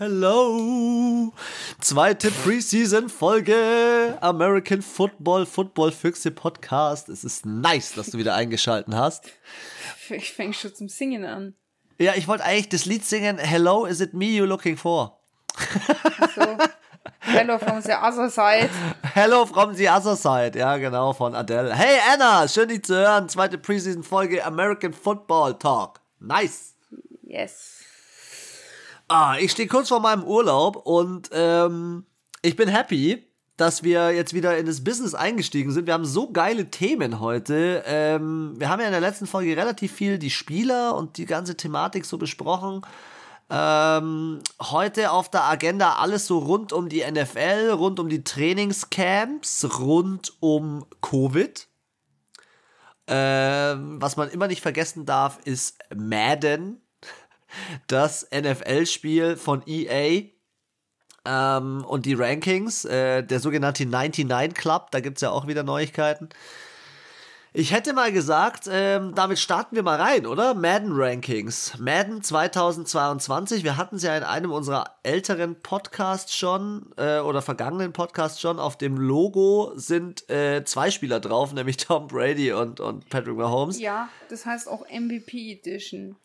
Hello! Zweite Preseason-Folge American Football, Football Füchse Podcast. Es ist nice, dass du wieder eingeschalten hast. Ich fange schon zum Singen an. Ja, ich wollte eigentlich das Lied singen, Hello, is it me you looking for? So. Hello from the other side. Hello from the other side, ja genau, von Adele. Hey Anna, schön dich zu hören. Zweite Preseason-Folge American Football Talk. Nice. Yes. Ah, ich stehe kurz vor meinem Urlaub und ähm, ich bin happy, dass wir jetzt wieder in das Business eingestiegen sind. Wir haben so geile Themen heute. Ähm, wir haben ja in der letzten Folge relativ viel die Spieler und die ganze Thematik so besprochen. Ähm, heute auf der Agenda alles so rund um die NFL, rund um die Trainingscamps, rund um Covid. Ähm, was man immer nicht vergessen darf, ist Madden das NFL-Spiel von EA ähm, und die Rankings, äh, der sogenannte 99 Club, da gibt es ja auch wieder Neuigkeiten. Ich hätte mal gesagt, ähm, damit starten wir mal rein, oder? Madden Rankings. Madden 2022. Wir hatten es ja in einem unserer älteren Podcasts schon äh, oder vergangenen Podcasts schon. Auf dem Logo sind äh, zwei Spieler drauf, nämlich Tom Brady und, und Patrick Mahomes. Ja, das heißt auch MVP Edition.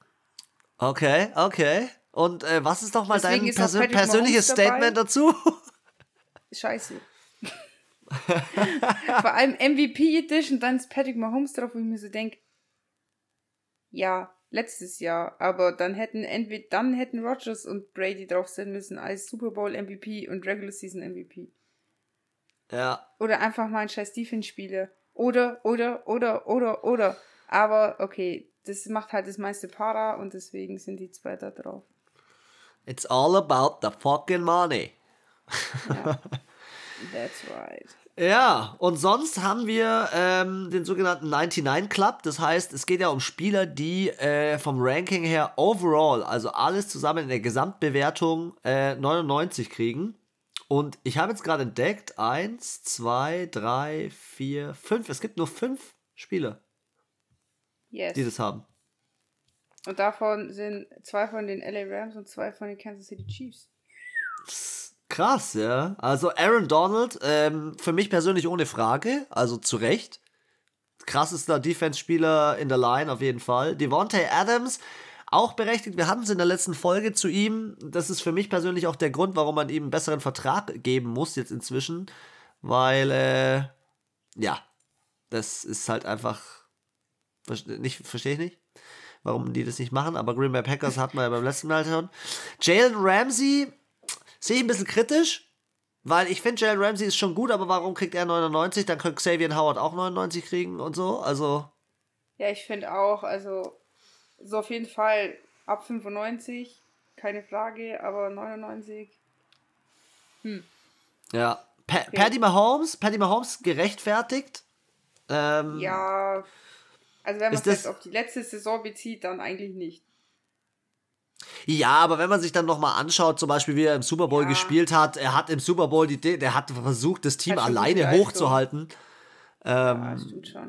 Okay, okay. Und äh, was ist doch mal Deswegen dein persö persönliches Statement dazu? Scheiße. Vor allem MVP Edition, dann ist Patrick Mahomes drauf, wo ich mir so denke, ja, letztes Jahr, aber dann hätten entweder dann hätten Rogers und Brady drauf sein müssen als Super Bowl MVP und Regular Season MVP. Ja. Oder einfach mal ein scheiß Defense-Spieler. Oder, oder, oder, oder, oder. Aber okay, das macht halt das meiste Para und deswegen sind die zwei da drauf. It's all about the fucking money. Ja, that's right. Ja, und sonst haben wir ähm, den sogenannten 99 Club. Das heißt, es geht ja um Spieler, die äh, vom Ranking her overall, also alles zusammen in der Gesamtbewertung äh, 99 kriegen. Und ich habe jetzt gerade entdeckt, 1, 2, 3, 4, 5. Es gibt nur 5 Spieler yes. die das haben. Und davon sind zwei von den LA Rams und zwei von den Kansas City Chiefs. Krass, ja. Also Aaron Donald, ähm, für mich persönlich ohne Frage, also zu Recht. Krassester Defense-Spieler in der Line auf jeden Fall. Devontae Adams, auch berechtigt. Wir hatten es in der letzten Folge zu ihm. Das ist für mich persönlich auch der Grund, warum man ihm einen besseren Vertrag geben muss jetzt inzwischen. Weil, äh, ja, das ist halt einfach nicht, verstehe ich nicht, warum die das nicht machen, aber Green Bay Packers hatten wir ja beim letzten Mal schon. Jalen Ramsey sehe ich ein bisschen kritisch, weil ich finde, Jalen Ramsey ist schon gut, aber warum kriegt er 99? Dann könnte Xavier Howard auch 99 kriegen und so, also. Ja, ich finde auch, also, so auf jeden Fall ab 95, keine Frage, aber 99. Hm. Ja. Pa okay. Paddy Mahomes, Paddy Mahomes gerechtfertigt. Ähm, ja, also wenn man es jetzt auf die letzte Saison bezieht, dann eigentlich nicht. Ja, aber wenn man sich dann nochmal anschaut, zum Beispiel wie er im Super Bowl ja. gespielt hat, er hat im Super Bowl die, der hat versucht, das Team alleine hochzuhalten. Ähm, ja.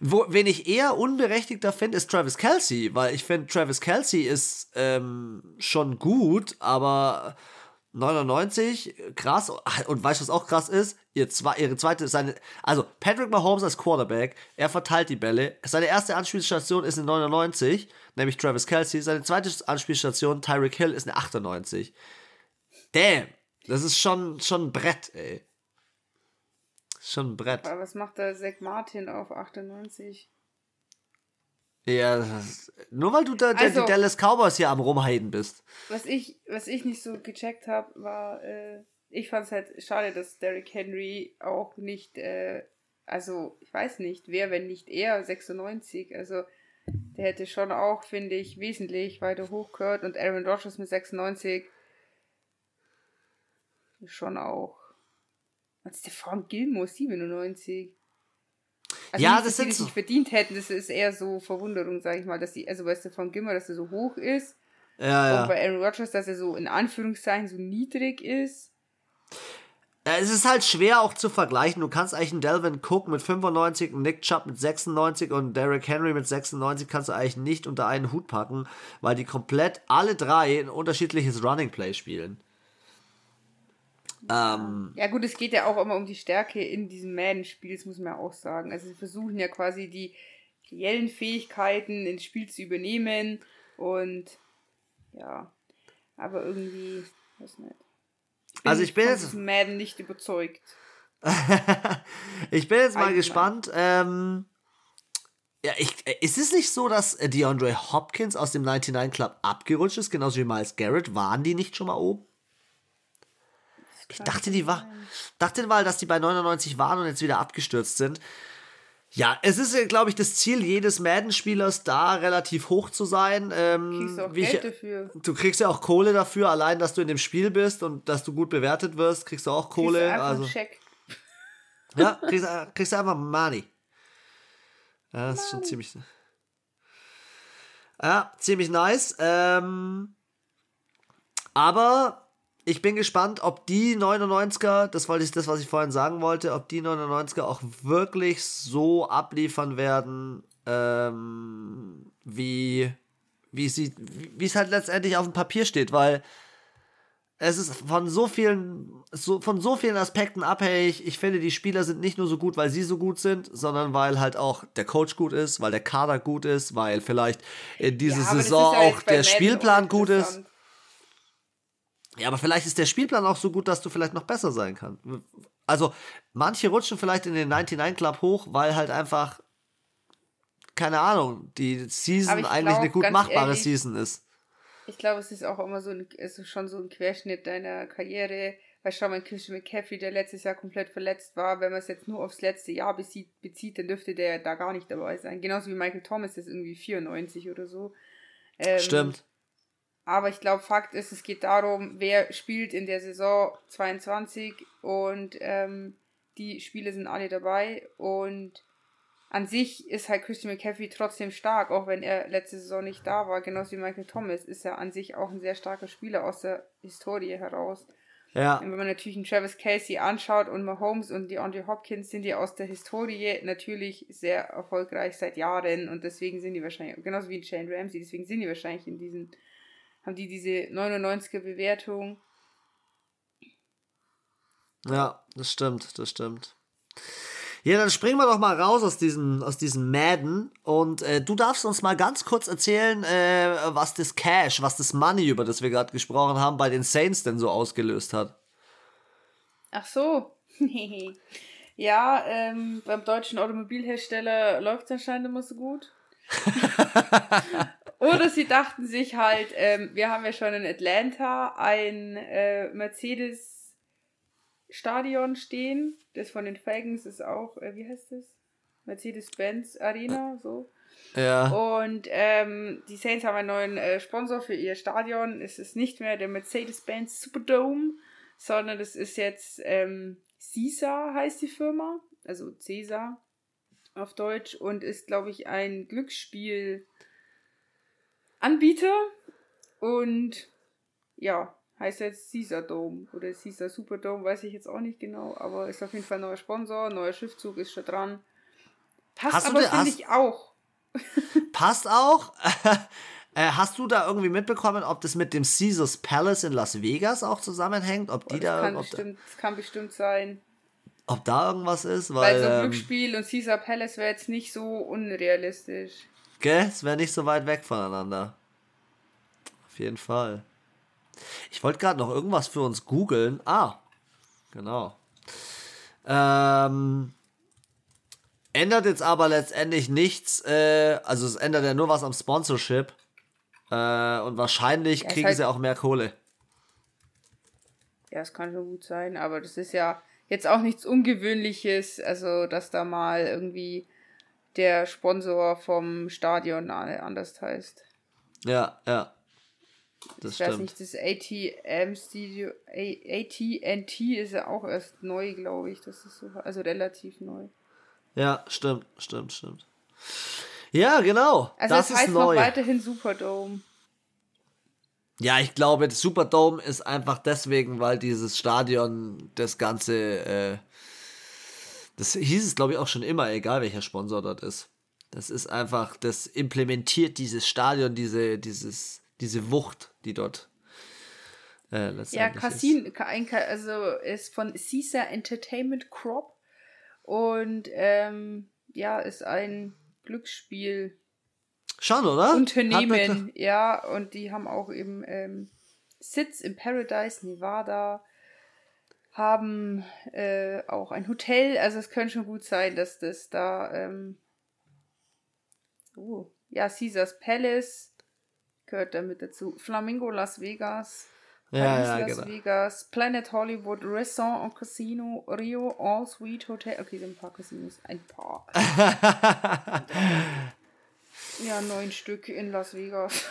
Wo, wen ich eher unberechtigter finde, ist Travis Kelsey, weil ich finde, Travis Kelsey ist ähm, schon gut, aber 99, krass. Und weißt du, was auch krass ist? Ihr zwei, ihre zweite, seine, also Patrick Mahomes als Quarterback, er verteilt die Bälle. Seine erste Anspielstation ist eine 99, nämlich Travis Kelsey. Seine zweite Anspielstation, Tyreek Hill, ist eine 98. Damn, das ist schon, schon ein Brett, ey. Schon ein Brett. Aber was macht der Zach Martin auf 98? Ja, nur weil du da also, die Dallas Cowboys hier am Rumheiden bist. Was ich, was ich nicht so gecheckt habe, war, äh, ich fand es halt schade, dass Derrick Henry auch nicht, äh, also ich weiß nicht, wer, wenn nicht er, 96, also der hätte schon auch, finde ich, wesentlich weiter hochgehört und Aaron Rodgers mit 96 schon auch. Und Stefan Gilmore 97. Also ja, nicht, das sind die so. nicht verdient hätten, das ist eher so Verwunderung, sage ich mal, dass die, also weißt du, von Gimmer, dass er so hoch ist. Ja, ja. Und bei Aaron Rodgers, dass er so in Anführungszeichen so niedrig ist. Es ist halt schwer auch zu vergleichen. Du kannst eigentlich einen Delvin Cook mit 95, einen Nick Chubb mit 96 und Derrick Henry mit 96 kannst du eigentlich nicht unter einen Hut packen, weil die komplett alle drei ein unterschiedliches Running Play spielen. Ähm, ja gut, es geht ja auch immer um die Stärke in diesem Madden-Spiel, das muss man ja auch sagen. Also sie versuchen ja quasi die reellen Fähigkeiten ins Spiel zu übernehmen und ja, aber irgendwie, weiß nicht. Bin also ich bin jetzt Madden nicht überzeugt. ich bin jetzt mal Allgemein. gespannt. Ähm, ja, ich, ist es nicht so, dass DeAndre Hopkins aus dem 99 Club abgerutscht ist, genauso wie Miles Garrett? Waren die nicht schon mal oben? Ich dachte, die war, dachte mal, dass die bei 99 waren und jetzt wieder abgestürzt sind. Ja, es ist, glaube ich, das Ziel jedes Madden-Spielers, da relativ hoch zu sein. Ähm, kriegst du auch Geld ich, dafür. Du kriegst ja auch Kohle dafür, allein, dass du in dem Spiel bist und dass du gut bewertet wirst, kriegst du auch Kohle. Kriegst du also, einen Check. Ja, kriegst, kriegst du einfach Money. Ja, das ist schon ziemlich. Ja, ziemlich nice. Ähm, aber ich bin gespannt, ob die 99er, das wollte ich das, was ich vorhin sagen wollte, ob die 99er auch wirklich so abliefern werden, ähm, wie, wie, sie, wie es halt letztendlich auf dem Papier steht, weil es ist von so vielen, so, von so vielen Aspekten abhängig. Ich finde, die Spieler sind nicht nur so gut, weil sie so gut sind, sondern weil halt auch der Coach gut ist, weil der Kader gut ist, weil vielleicht in dieser ja, Saison auch der Spielplan gut ist. Ja, aber vielleicht ist der Spielplan auch so gut, dass du vielleicht noch besser sein kannst. Also, manche rutschen vielleicht in den 99 Club hoch, weil halt einfach, keine Ahnung, die Season eigentlich glaub, eine gut machbare ehrlich, Season ist. Ich glaube, es ist auch immer so ein, ist schon so ein Querschnitt deiner Karriere. Weil schau mal, Christian McCaffrey, der letztes Jahr komplett verletzt war, wenn man es jetzt nur aufs letzte Jahr bezieht, bezieht, dann dürfte der da gar nicht dabei sein. Genauso wie Michael Thomas ist irgendwie 94 oder so. Ähm, Stimmt. Aber ich glaube, Fakt ist, es geht darum, wer spielt in der Saison 22 und ähm, die Spiele sind alle dabei und an sich ist halt Christian McCaffrey trotzdem stark, auch wenn er letzte Saison nicht da war, genauso wie Michael Thomas, ist er an sich auch ein sehr starker Spieler aus der Historie heraus. Ja. Und wenn man natürlich einen Travis Casey anschaut und Mahomes und die Andre Hopkins sind ja aus der Historie natürlich sehr erfolgreich seit Jahren und deswegen sind die wahrscheinlich, genauso wie Shane Ramsey, deswegen sind die wahrscheinlich in diesen haben die diese 99er Bewertung. Ja, das stimmt, das stimmt. Ja, dann springen wir doch mal raus aus diesem, aus diesem Madden und äh, du darfst uns mal ganz kurz erzählen, äh, was das Cash, was das Money, über das wir gerade gesprochen haben, bei den Saints denn so ausgelöst hat. Ach so. ja, ähm, beim deutschen Automobilhersteller läuft es anscheinend immer so gut. Oder sie dachten sich halt, ähm, wir haben ja schon in Atlanta ein äh, Mercedes-Stadion stehen. Das von den Falcons ist auch, äh, wie heißt das? Mercedes-Benz Arena, so. Ja. Und ähm, die Saints haben einen neuen äh, Sponsor für ihr Stadion. Es ist nicht mehr der Mercedes-Benz Superdome, sondern es ist jetzt ähm, Caesar heißt die Firma, also Caesar auf Deutsch und ist, glaube ich, ein Glücksspiel Anbieter und ja, heißt jetzt Caesar Dome oder Caesar Superdome, weiß ich jetzt auch nicht genau, aber ist auf jeden Fall ein neuer Sponsor, neuer Schiffzug ist schon dran. Passt hast aber, finde ich auch. Passt auch? Äh, hast du da irgendwie mitbekommen, ob das mit dem Caesars Palace in Las Vegas auch zusammenhängt? Ob die das da. Kann bestimmt, das kann bestimmt sein. Ob da irgendwas ist? Weil, weil so ähm, Glücksspiel und Caesar Palace wäre jetzt nicht so unrealistisch. Gell? Es wäre nicht so weit weg voneinander. Auf jeden Fall. Ich wollte gerade noch irgendwas für uns googeln. Ah, genau. Ähm, ändert jetzt aber letztendlich nichts. Äh, also es ändert ja nur was am Sponsorship. Äh, und wahrscheinlich ja, kriegen halt, sie auch mehr Kohle. Ja, es kann schon gut sein, aber das ist ja jetzt auch nichts Ungewöhnliches. Also, dass da mal irgendwie der Sponsor vom Stadion anders heißt. Ja, ja. Das ich stimmt. weiß nicht, das ATM Studio, AT&T ist ja auch erst neu, glaube ich. Das ist so, also relativ neu. Ja, stimmt, stimmt, stimmt. Ja, genau. Also das, das heißt ist neu. noch weiterhin Superdome. Ja, ich glaube, das Superdome ist einfach deswegen, weil dieses Stadion das Ganze, äh, das hieß es glaube ich auch schon immer, egal welcher Sponsor dort ist. Das ist einfach, das implementiert dieses Stadion, diese, dieses, diese Wucht, die dort äh, ja, Casino, also ist von Caesar Entertainment Crop und ähm, ja, ist ein Glücksspiel. Schon, oder? Unternehmen, ja, und die haben auch eben ähm, Sitz in Paradise, Nevada, haben äh, auch ein Hotel, also es könnte schon gut sein, dass das da, ähm, oh, ja, Caesars Palace gehört damit dazu. Flamingo Las Vegas. Ja, ja, Las genau. Vegas, Planet Hollywood, Restaurant und Casino, Rio, All Suite Hotel. Okay, sind ein paar Casinos. Ein paar. ja, neun Stück in Las Vegas.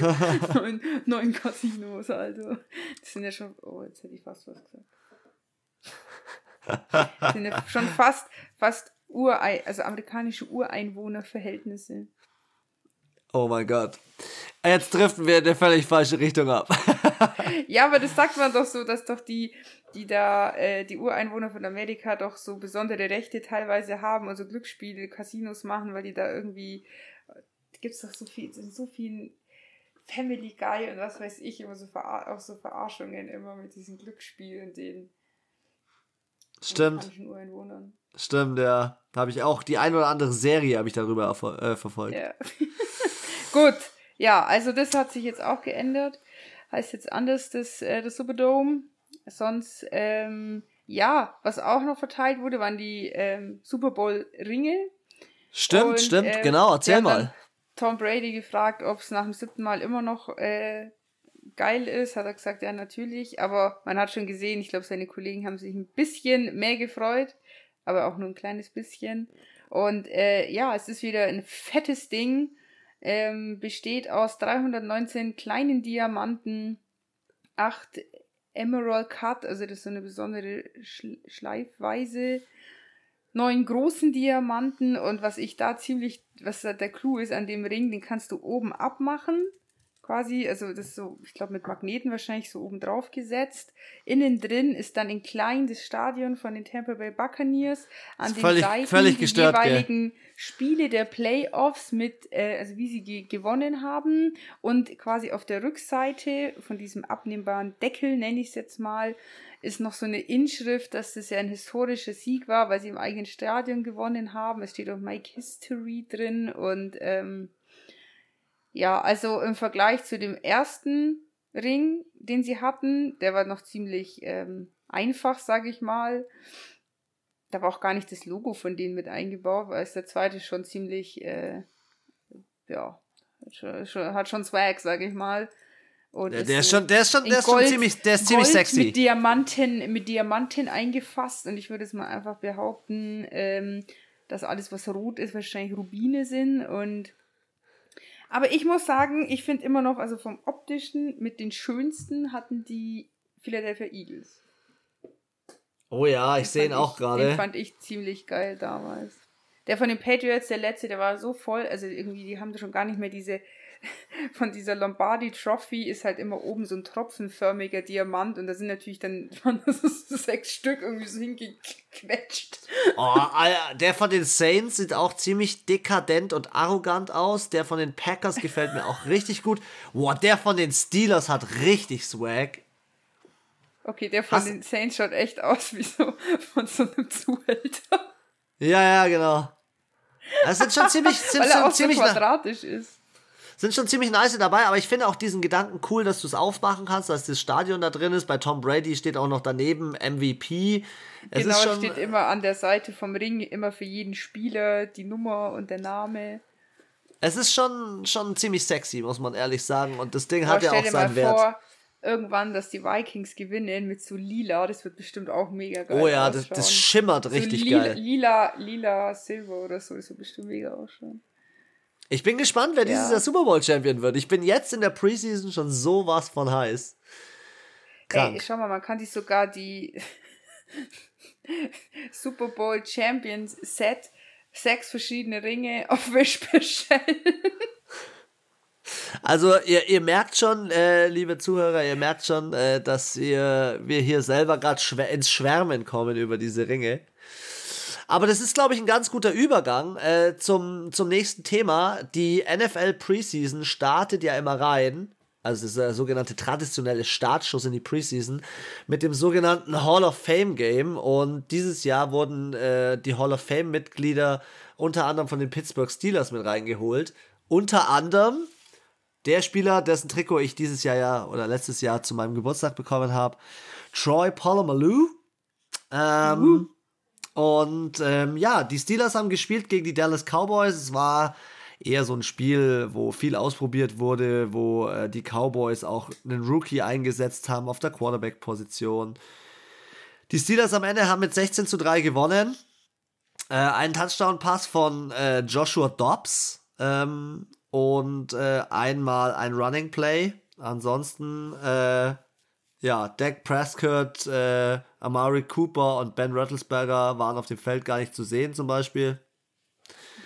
neun, neun Casinos, also. Das sind ja schon. Oh, jetzt hätte ich fast was gesagt. Das sind ja schon fast, fast Urei, also amerikanische Ureinwohnerverhältnisse. Oh mein Gott. Jetzt driften wir in eine völlig falsche Richtung ab. ja, aber das sagt man doch so, dass doch die, die da, äh, die Ureinwohner von Amerika doch so besondere Rechte teilweise haben und so Glücksspiele, Casinos machen, weil die da irgendwie, gibt es doch so viel, so viel Family Guy und was weiß ich, immer so auch so Verarschungen immer mit diesen Glücksspielen, den Stimmt. Stimmt, ja. Da habe ich auch die ein oder andere Serie habe ich darüber äh, verfolgt. Ja. Gut, ja, also das hat sich jetzt auch geändert. Heißt jetzt anders, das, äh, das Superdome. Sonst, ähm, ja, was auch noch verteilt wurde, waren die ähm, Super Bowl-Ringe. Stimmt, Und, stimmt, äh, genau, erzähl mal. Tom Brady gefragt, ob es nach dem siebten Mal immer noch äh, geil ist, hat er gesagt, ja, natürlich. Aber man hat schon gesehen, ich glaube, seine Kollegen haben sich ein bisschen mehr gefreut, aber auch nur ein kleines bisschen. Und äh, ja, es ist wieder ein fettes Ding ähm, besteht aus 319 kleinen Diamanten, 8 Emerald Cut, also das ist so eine besondere Schleifweise, 9 großen Diamanten und was ich da ziemlich, was da der Clou ist an dem Ring, den kannst du oben abmachen quasi, also das ist so, ich glaube mit Magneten wahrscheinlich so oben drauf gesetzt. Innen drin ist dann in klein das Stadion von den Tampa Bay Buccaneers. An den völlig, Seiten völlig die gestört, jeweiligen gell. Spiele der Playoffs mit, äh, also wie sie ge gewonnen haben. Und quasi auf der Rückseite von diesem abnehmbaren Deckel, nenne ich es jetzt mal, ist noch so eine Inschrift, dass das ja ein historischer Sieg war, weil sie im eigenen Stadion gewonnen haben. Es steht auch Mike History drin und ähm, ja, also im Vergleich zu dem ersten Ring, den sie hatten, der war noch ziemlich ähm, einfach, sage ich mal. Da war auch gar nicht das Logo von denen mit eingebaut, weil es der zweite schon ziemlich, äh, ja, hat schon, Swag, sage ich mal. Und ja, der ist schon, der ist schon, der ist Gold, schon ziemlich, der ist ziemlich sexy. Mit Diamanten, mit Diamanten eingefasst und ich würde es mal einfach behaupten, ähm, dass alles, was rot ist, wahrscheinlich Rubine sind und aber ich muss sagen, ich finde immer noch, also vom optischen, mit den schönsten hatten die Philadelphia Eagles. Oh ja, ich sehe ihn auch gerade. Den fand ich ziemlich geil damals. Der von den Patriots, der letzte, der war so voll, also irgendwie, die haben schon gar nicht mehr diese von dieser Lombardi Trophy ist halt immer oben so ein tropfenförmiger Diamant und da sind natürlich dann sechs Stück irgendwie so hingequetscht. Oh, der von den Saints sieht auch ziemlich dekadent und arrogant aus. Der von den Packers gefällt mir auch richtig gut. Boah, der von den Steelers hat richtig Swag. Okay, der von Hast den Saints schaut echt aus wie so von so einem Zuhälter. Ja, ja, genau. Das sind schon ziemlich, sind Weil er auch ziemlich so quadratisch ist sind schon ziemlich nice dabei, aber ich finde auch diesen Gedanken cool, dass du es aufmachen kannst, dass das Stadion da drin ist. Bei Tom Brady steht auch noch daneben MVP. Es genau, schon, steht immer an der Seite vom Ring, immer für jeden Spieler die Nummer und der Name. Es ist schon, schon ziemlich sexy, muss man ehrlich sagen. Und das Ding aber hat ja auch seinen Wert. Vor, irgendwann, dass die Vikings gewinnen mit so lila, das wird bestimmt auch mega geil. Oh ja, das, das, schimmert richtig so lila, geil. Lila, lila, Silber oder so, das wird bestimmt mega ausschauen. Ich bin gespannt, wer ja. dieses Jahr Super Bowl Champion wird. Ich bin jetzt in der Preseason schon sowas von heiß. Krank. Ey, schau mal, man kann sich sogar die Super Bowl Champions Set sechs verschiedene Ringe auf Wish bestellen. Also ihr, ihr merkt schon, äh, liebe Zuhörer, ihr merkt schon, äh, dass ihr, wir hier selber gerade schwär, ins Schwärmen kommen über diese Ringe. Aber das ist, glaube ich, ein ganz guter Übergang äh, zum, zum nächsten Thema. Die NFL Preseason startet ja immer rein. Also dieser sogenannte traditionelle Startschuss in die Preseason mit dem sogenannten Hall of Fame Game. Und dieses Jahr wurden äh, die Hall of Fame Mitglieder unter anderem von den Pittsburgh Steelers mit reingeholt. Unter anderem der Spieler, dessen Trikot ich dieses Jahr ja oder letztes Jahr zu meinem Geburtstag bekommen habe, Troy Polamalu. Ähm. Und ähm, ja, die Steelers haben gespielt gegen die Dallas Cowboys. Es war eher so ein Spiel, wo viel ausprobiert wurde, wo äh, die Cowboys auch einen Rookie eingesetzt haben auf der Quarterback-Position. Die Steelers am Ende haben mit 16 zu 3 gewonnen. Äh, einen Touchdown-Pass von äh, Joshua Dobbs ähm, und äh, einmal ein Running Play. Ansonsten, äh, ja, Dak Prescott, äh, Amari Cooper und Ben Rattlesberger waren auf dem Feld gar nicht zu sehen, zum Beispiel.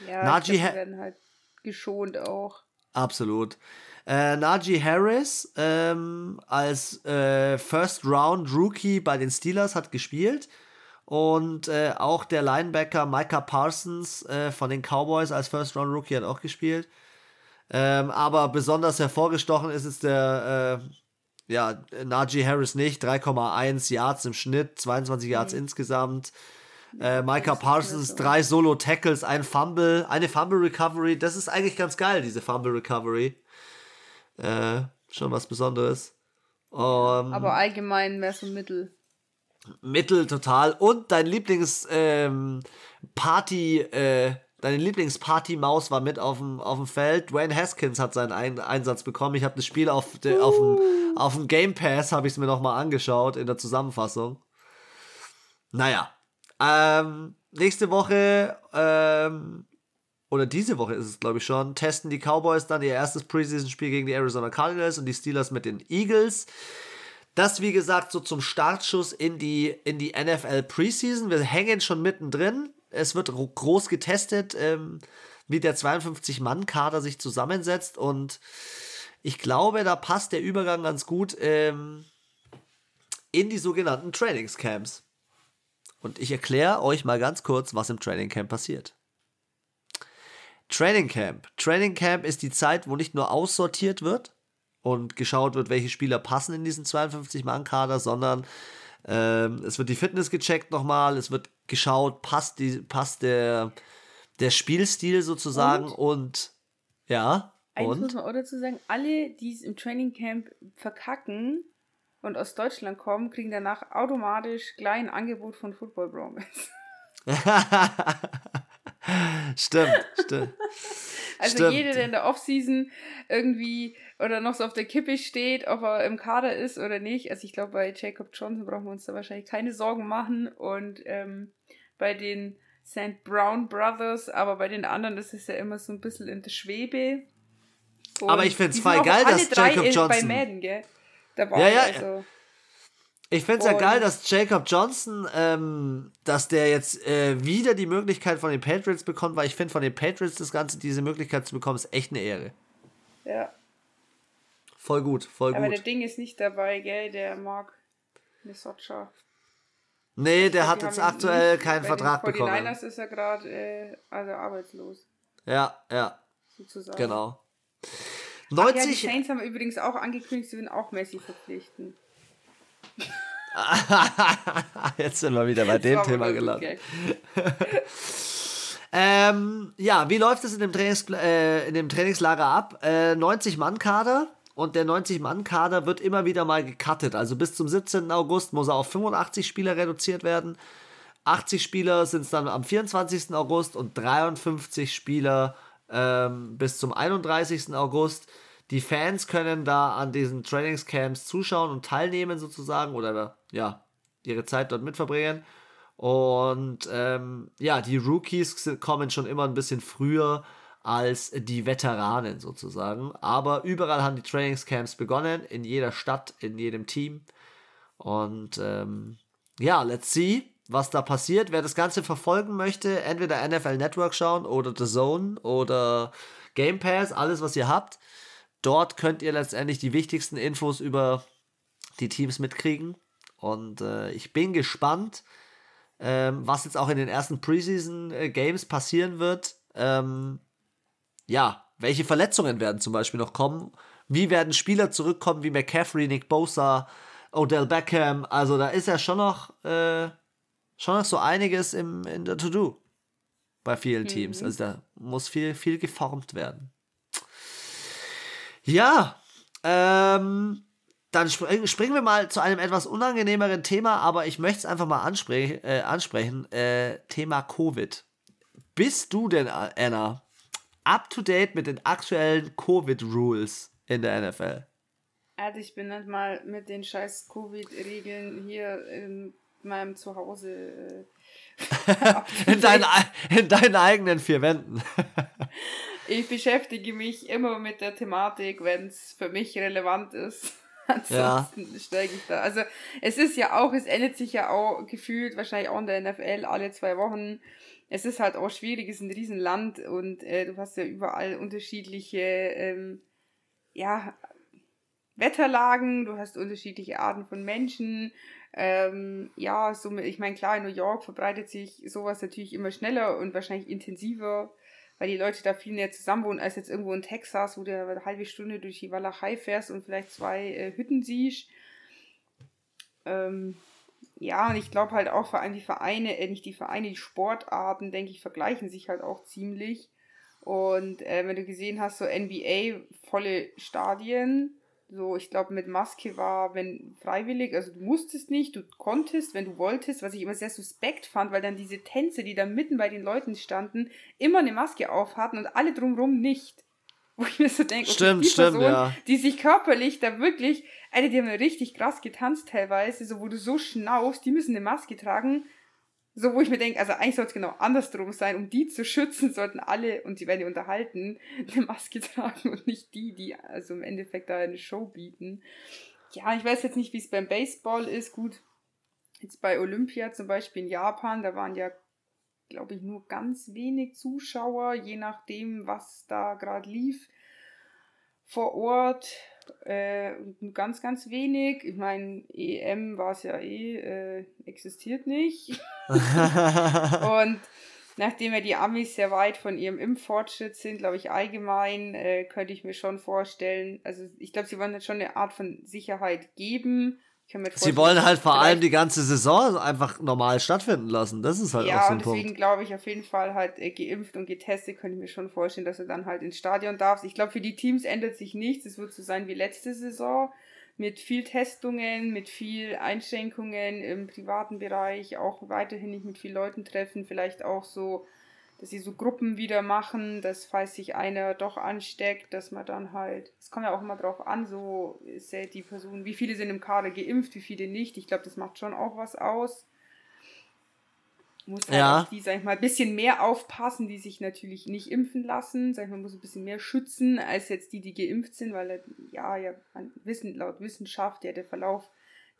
Ja, Najee glaub, werden halt geschont auch. Absolut. Äh, Najee Harris ähm, als äh, First Round Rookie bei den Steelers hat gespielt. Und äh, auch der Linebacker Micah Parsons äh, von den Cowboys als First Round Rookie hat auch gespielt. Ähm, aber besonders hervorgestochen ist es der äh, ja, Najee Harris nicht. 3,1 Yards im Schnitt, 22 Yards mhm. insgesamt. Äh, Micah Parsons, drei Solo-Tackles, ein Fumble, eine Fumble-Recovery. Das ist eigentlich ganz geil, diese Fumble-Recovery. Äh, schon was Besonderes. Um, Aber allgemein mehr so Mittel. Mittel total. Und dein Lieblings ähm, äh, deine Lieblingsparty-Maus war mit auf dem, auf dem Feld. Dwayne Haskins hat seinen Ein Einsatz bekommen. Ich habe das Spiel auf, de, uh. auf, dem, auf dem Game Pass, habe ich es mir nochmal angeschaut in der Zusammenfassung. Naja, ähm, nächste Woche, ähm, oder diese Woche ist es, glaube ich schon, testen die Cowboys dann ihr erstes Preseason-Spiel gegen die Arizona Cardinals und die Steelers mit den Eagles. Das, wie gesagt, so zum Startschuss in die, in die NFL Preseason. Wir hängen schon mittendrin. Es wird groß getestet, ähm, wie der 52-Mann-Kader sich zusammensetzt. Und ich glaube, da passt der Übergang ganz gut ähm, in die sogenannten Trainingscamps. Und ich erkläre euch mal ganz kurz, was im Training Camp passiert. Training Camp. Training Camp ist die Zeit, wo nicht nur aussortiert wird und geschaut wird, welche Spieler passen in diesen 52-Mann-Kader, sondern ähm, es wird die Fitness gecheckt nochmal, es wird geschaut, passt, die, passt der, der Spielstil sozusagen und, und ja. Eins und? muss man auch dazu sagen, alle, die es im Training Camp verkacken, und aus Deutschland kommen, kriegen danach automatisch gleich ein Angebot von Football Bromance. stimmt, stimmt. Also stimmt. jeder, der in der Offseason irgendwie oder noch so auf der Kippe steht, ob er im Kader ist oder nicht. Also ich glaube, bei Jacob Johnson brauchen wir uns da wahrscheinlich keine Sorgen machen. Und ähm, bei den St. Brown Brothers, aber bei den anderen ist es ja immer so ein bisschen in der Schwebe. Und aber ich finde es voll geil, dass Jacob Johnson. Bei Madden, gell? dabei. Ja, ja. Also. Ich finde es ja geil, dass Jacob Johnson, ähm, dass der jetzt äh, wieder die Möglichkeit von den Patriots bekommt, weil ich finde, von den Patriots das Ganze, diese Möglichkeit zu bekommen, ist echt eine Ehre. Ja. Voll gut, voll Aber gut. Aber der Ding ist nicht dabei, gell? Der mag Misotcha. Nee, der hat jetzt aktuell keinen Bei Vertrag den bekommen. Niners ist er gerade äh, also arbeitslos. Ja, ja. Sozusagen. Genau. 90. Ach ja, die Saints haben übrigens auch angekündigt, sie werden auch Messi verpflichten. Jetzt sind wir wieder bei dem Thema gelandet. ähm, ja, wie läuft es in dem, Trainings, äh, in dem Trainingslager ab? Äh, 90-Mann-Kader und der 90-Mann-Kader wird immer wieder mal gecuttet. Also bis zum 17. August muss er auf 85 Spieler reduziert werden. 80 Spieler sind es dann am 24. August und 53 Spieler ähm, bis zum 31. August. Die Fans können da an diesen Trainingscamps zuschauen und teilnehmen sozusagen oder ja, ihre Zeit dort mitverbringen. Und ähm, ja, die Rookies kommen schon immer ein bisschen früher als die Veteranen sozusagen. Aber überall haben die Trainingscamps begonnen, in jeder Stadt, in jedem Team. Und ähm, ja, let's see, was da passiert. Wer das Ganze verfolgen möchte, entweder NFL Network schauen oder The Zone oder Game Pass, alles was ihr habt. dort könnt ihr letztendlich die wichtigsten Infos über die Teams mitkriegen. Und äh, ich bin gespannt, ähm, was jetzt auch in den ersten Preseason-Games passieren wird. Ähm, ja, welche Verletzungen werden zum Beispiel noch kommen? Wie werden Spieler zurückkommen wie McCaffrey, Nick Bosa, Odell Beckham? Also da ist ja schon noch, äh, schon noch so einiges im, in der To-Do bei vielen Teams. Mhm. Also da muss viel, viel geformt werden. Ja, ähm, dann spring, springen wir mal zu einem etwas unangenehmeren Thema, aber ich möchte es einfach mal anspre äh, ansprechen. Äh, Thema Covid. Bist du denn, Anna, up to date mit den aktuellen Covid-Rules in der NFL? Also ich bin nicht mal mit den scheiß Covid-Regeln hier in meinem Zuhause. Äh, in, deinen, in deinen eigenen vier Wänden. ich beschäftige mich immer mit der Thematik, wenn es für mich relevant ist. Ansonsten ja. steige ich da. Also es ist ja auch, es ändert sich ja auch gefühlt, wahrscheinlich auch in der NFL alle zwei Wochen. Es ist halt auch schwierig, es ist ein Riesenland und äh, du hast ja überall unterschiedliche ähm, ja, Wetterlagen, du hast unterschiedliche Arten von Menschen. Ähm, ja, so, ich meine, klar, in New York verbreitet sich sowas natürlich immer schneller und wahrscheinlich intensiver weil die Leute da viel näher zusammen wohnen, als jetzt irgendwo in Texas, wo du eine halbe Stunde durch die Walachei fährst und vielleicht zwei äh, Hütten siehst. Ähm, ja, und ich glaube halt auch vor allem die Vereine, äh, nicht die Vereine, die Sportarten, denke ich, vergleichen sich halt auch ziemlich. Und äh, wenn du gesehen hast, so NBA, volle Stadien, so, ich glaube, mit Maske war, wenn freiwillig, also du musstest nicht, du konntest, wenn du wolltest, was ich immer sehr suspekt fand, weil dann diese Tänze, die da mitten bei den Leuten standen, immer eine Maske auf hatten und alle drumrum nicht. Wo ich mir so denke, okay, stimmt, die stimmt, Person, ja. die sich körperlich da wirklich, eine, die haben richtig krass getanzt teilweise, so wo du so schnaufst, die müssen eine Maske tragen so, wo ich mir denke, also eigentlich sollte es genau andersrum sein. Um die zu schützen, sollten alle, und sie werden ja unterhalten, eine Maske tragen und nicht die, die also im Endeffekt da eine Show bieten. Ja, ich weiß jetzt nicht, wie es beim Baseball ist. Gut, jetzt bei Olympia zum Beispiel in Japan, da waren ja, glaube ich, nur ganz wenig Zuschauer, je nachdem, was da gerade lief vor Ort. Äh, ganz, ganz wenig. Ich meine, EM war es ja eh, äh, existiert nicht. und nachdem ja die Amis sehr weit von ihrem Impffortschritt sind, glaube ich, allgemein, äh, könnte ich mir schon vorstellen, also ich glaube, sie wollen jetzt schon eine Art von Sicherheit geben, Sie wollen halt vor allem die ganze Saison einfach normal stattfinden lassen. Das ist halt ja, auch so ein Punkt. Ja, deswegen glaube ich auf jeden Fall halt äh, geimpft und getestet, könnte ich mir schon vorstellen, dass du dann halt ins Stadion darfst. Ich glaube, für die Teams ändert sich nichts. Es wird so sein wie letzte Saison. Mit viel Testungen, mit viel Einschränkungen im privaten Bereich, auch weiterhin nicht mit vielen Leuten treffen, vielleicht auch so dass sie so Gruppen wieder machen, dass falls sich einer doch ansteckt, dass man dann halt, es kommt ja auch immer drauf an, so ist ja die Person, wie viele sind im Kader geimpft, wie viele nicht. Ich glaube, das macht schon auch was aus. Muss halt ja. die, sag ich mal, ein bisschen mehr aufpassen, die sich natürlich nicht impfen lassen. Sag ich mal, muss ein bisschen mehr schützen, als jetzt die, die geimpft sind, weil ja, ja, Wissen, laut Wissenschaft ja der Verlauf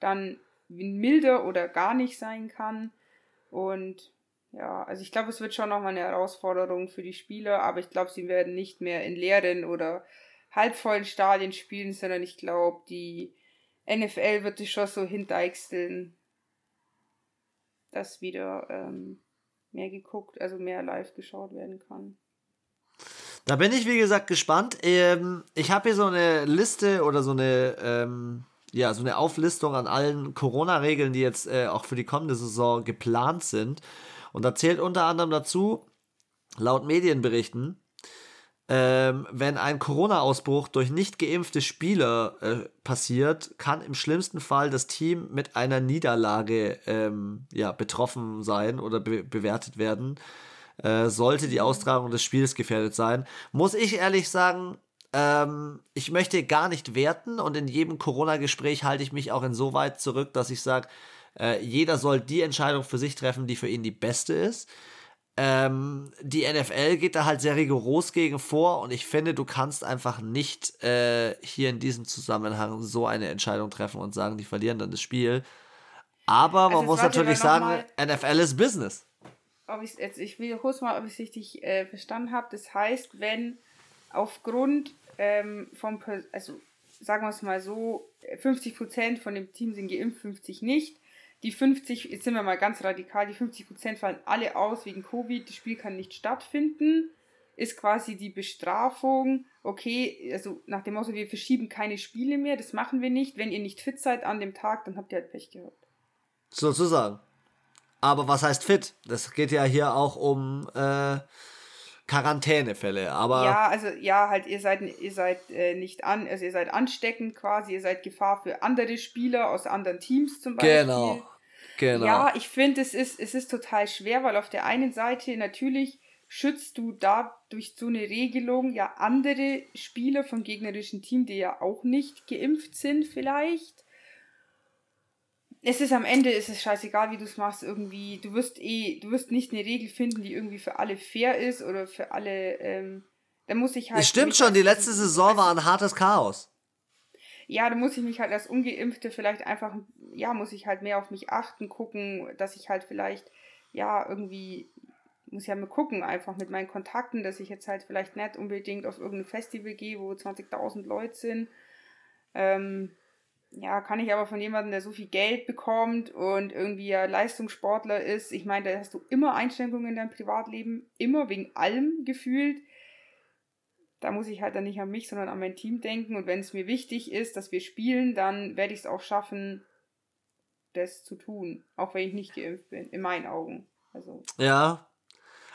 dann milder oder gar nicht sein kann. Und ja, also ich glaube, es wird schon nochmal eine Herausforderung für die Spieler, aber ich glaube, sie werden nicht mehr in leeren oder halbvollen Stadien spielen, sondern ich glaube, die NFL wird sich schon so hindeichseln, dass wieder ähm, mehr geguckt, also mehr live geschaut werden kann. Da bin ich, wie gesagt, gespannt. Ähm, ich habe hier so eine Liste oder so eine, ähm, ja, so eine Auflistung an allen Corona-Regeln, die jetzt äh, auch für die kommende Saison geplant sind. Und da zählt unter anderem dazu, laut Medienberichten, ähm, wenn ein Corona-Ausbruch durch nicht geimpfte Spieler äh, passiert, kann im schlimmsten Fall das Team mit einer Niederlage ähm, ja, betroffen sein oder be bewertet werden. Äh, sollte die Austragung des Spiels gefährdet sein. Muss ich ehrlich sagen, ähm, ich möchte gar nicht werten und in jedem Corona-Gespräch halte ich mich auch insoweit zurück, dass ich sage, äh, jeder soll die Entscheidung für sich treffen, die für ihn die beste ist. Ähm, die NFL geht da halt sehr rigoros gegen vor und ich finde, du kannst einfach nicht äh, hier in diesem Zusammenhang so eine Entscheidung treffen und sagen, die verlieren dann das Spiel. Aber man also muss natürlich sagen, NFL ist Business. Ob jetzt, ich wiederhole es mal, ob ich es richtig äh, verstanden habe. Das heißt, wenn aufgrund ähm, vom, also sagen wir es mal so, 50 Prozent von dem Team sind geimpft, 50 nicht. Die 50, jetzt sind wir mal ganz radikal, die 50 Prozent fallen alle aus wegen Covid, das Spiel kann nicht stattfinden. Ist quasi die Bestrafung, okay, also nach dem Motto, wir verschieben keine Spiele mehr, das machen wir nicht. Wenn ihr nicht fit seid an dem Tag, dann habt ihr halt Pech gehabt. Sozusagen. Aber was heißt fit? Das geht ja hier auch um äh, Quarantänefälle, aber. Ja, also ja, halt, ihr seid, ihr seid äh, nicht an, also ihr seid ansteckend quasi, ihr seid Gefahr für andere Spieler aus anderen Teams zum Beispiel. Genau. Genau. Ja, ich finde, es ist, es ist total schwer, weil auf der einen Seite natürlich schützt du da durch so eine Regelung ja andere Spieler vom gegnerischen Team, die ja auch nicht geimpft sind, vielleicht es ist am Ende ist es scheißegal, wie du es machst, irgendwie, du wirst eh, du wirst nicht eine Regel finden, die irgendwie für alle fair ist oder für alle, ähm, da muss ich halt. Es stimmt schon, die letzte Saison war ein hartes Chaos. Ja, da muss ich mich halt als Ungeimpfte vielleicht einfach, ja, muss ich halt mehr auf mich achten, gucken, dass ich halt vielleicht, ja, irgendwie, muss ja mal gucken, einfach mit meinen Kontakten, dass ich jetzt halt vielleicht nicht unbedingt auf irgendein Festival gehe, wo 20.000 Leute sind. Ähm, ja, kann ich aber von jemandem, der so viel Geld bekommt und irgendwie ja Leistungssportler ist, ich meine, da hast du immer Einschränkungen in deinem Privatleben, immer wegen allem gefühlt. Da muss ich halt dann nicht an mich, sondern an mein Team denken. Und wenn es mir wichtig ist, dass wir spielen, dann werde ich es auch schaffen, das zu tun. Auch wenn ich nicht geimpft bin, in meinen Augen. Also. Ja.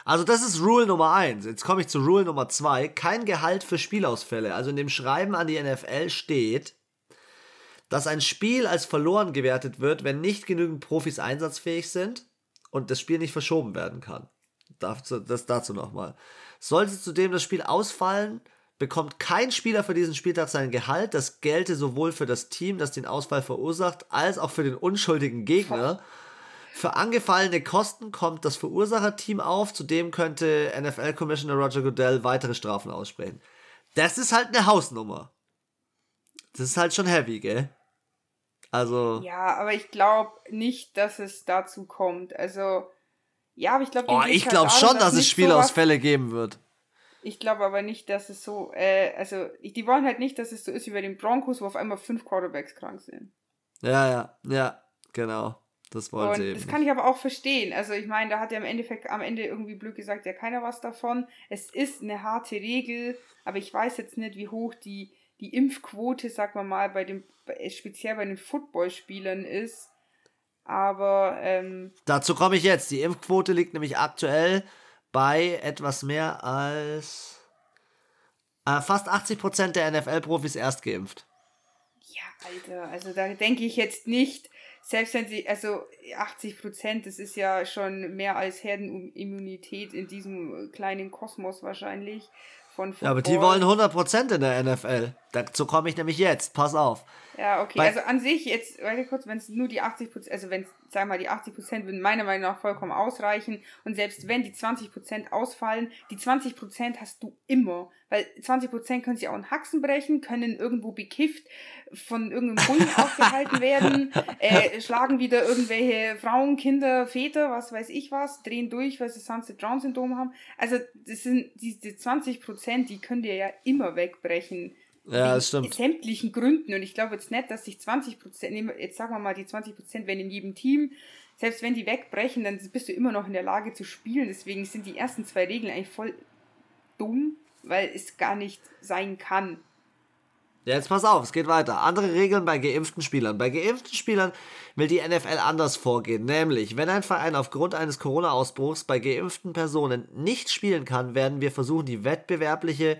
Also das ist Rule Nummer eins. Jetzt komme ich zu Rule Nummer zwei. Kein Gehalt für Spielausfälle. Also in dem Schreiben an die NFL steht, dass ein Spiel als verloren gewertet wird, wenn nicht genügend Profis einsatzfähig sind und das Spiel nicht verschoben werden kann. Das dazu nochmal. Sollte zudem das Spiel ausfallen, bekommt kein Spieler für diesen Spieltag sein Gehalt. Das gelte sowohl für das Team, das den Ausfall verursacht, als auch für den unschuldigen Gegner. Für angefallene Kosten kommt das Verursacherteam auf. Zudem könnte NFL-Commissioner Roger Goodell weitere Strafen aussprechen. Das ist halt eine Hausnummer. Das ist halt schon heavy, gell? Also. Ja, aber ich glaube nicht, dass es dazu kommt. Also, ja, aber ich glaube. Oh, ich glaube halt schon, dass, dass es Spielausfälle sowas, geben wird. Ich glaube aber nicht, dass es so, äh, also, die wollen halt nicht, dass es so ist wie bei den Broncos, wo auf einmal fünf Quarterbacks krank sind. Ja, ja, ja, genau. Das wollen sie eben. Das kann ich aber auch verstehen. Also, ich meine, da hat ja im Endeffekt am Ende irgendwie blöd gesagt, ja keiner was davon. Es ist eine harte Regel, aber ich weiß jetzt nicht, wie hoch die, die Impfquote, sag mal mal, bei den, speziell bei den Footballspielern ist. Aber ähm, dazu komme ich jetzt. Die Impfquote liegt nämlich aktuell bei etwas mehr als äh, fast 80% der NFL-Profis erst geimpft. Ja, Alter, also da denke ich jetzt nicht, selbst wenn sie, also 80% das ist ja schon mehr als Herdenimmunität in diesem kleinen Kosmos wahrscheinlich von Football. Ja, aber die wollen 100% in der NFL. Dazu komme ich nämlich jetzt. Pass auf. Ja, okay. Bei also an sich jetzt, warte kurz, wenn es nur die 80%, also wenn es, sagen wir mal, die 80% würden meiner Meinung nach vollkommen ausreichen. Und selbst wenn die 20% ausfallen, die 20% hast du immer. Weil 20% können sich auch in Haxen brechen, können irgendwo bekifft von irgendeinem Bullen aufgehalten werden, äh, schlagen wieder irgendwelche Frauen, Kinder, Väter, was weiß ich was, drehen durch, weil sie Sunset Drown Syndrom haben. Also das sind diese 20%, die können dir ja immer wegbrechen. Ja, das stimmt. sämtlichen Gründen. Und ich glaube jetzt nicht, dass sich 20 Prozent, jetzt sagen wir mal, die 20 Prozent werden in jedem Team, selbst wenn die wegbrechen, dann bist du immer noch in der Lage zu spielen. Deswegen sind die ersten zwei Regeln eigentlich voll dumm, weil es gar nicht sein kann. Ja, jetzt pass auf, es geht weiter. Andere Regeln bei geimpften Spielern. Bei geimpften Spielern will die NFL anders vorgehen. Nämlich, wenn ein Verein aufgrund eines Corona-Ausbruchs bei geimpften Personen nicht spielen kann, werden wir versuchen, die wettbewerbliche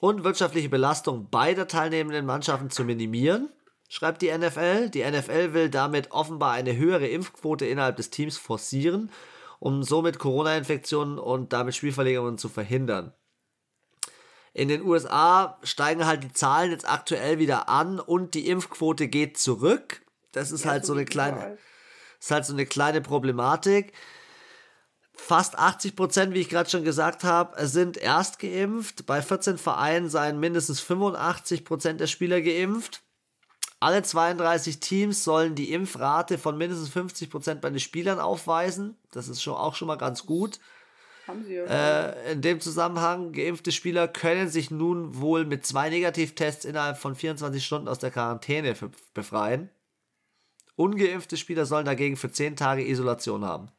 und wirtschaftliche Belastung beider teilnehmenden Mannschaften zu minimieren, schreibt die NFL. Die NFL will damit offenbar eine höhere Impfquote innerhalb des Teams forcieren, um somit Corona-Infektionen und damit Spielverlegungen zu verhindern. In den USA steigen halt die Zahlen jetzt aktuell wieder an und die Impfquote geht zurück. Das ist ja, halt so eine kleine, ist halt so eine kleine Problematik. Fast 80 Prozent, wie ich gerade schon gesagt habe, sind erst geimpft. Bei 14 Vereinen seien mindestens 85 Prozent der Spieler geimpft. Alle 32 Teams sollen die Impfrate von mindestens 50 Prozent bei den Spielern aufweisen. Das ist schon auch schon mal ganz gut. Haben sie. Äh, in dem Zusammenhang, geimpfte Spieler können sich nun wohl mit zwei Negativtests innerhalb von 24 Stunden aus der Quarantäne befreien. Ungeimpfte Spieler sollen dagegen für 10 Tage Isolation haben.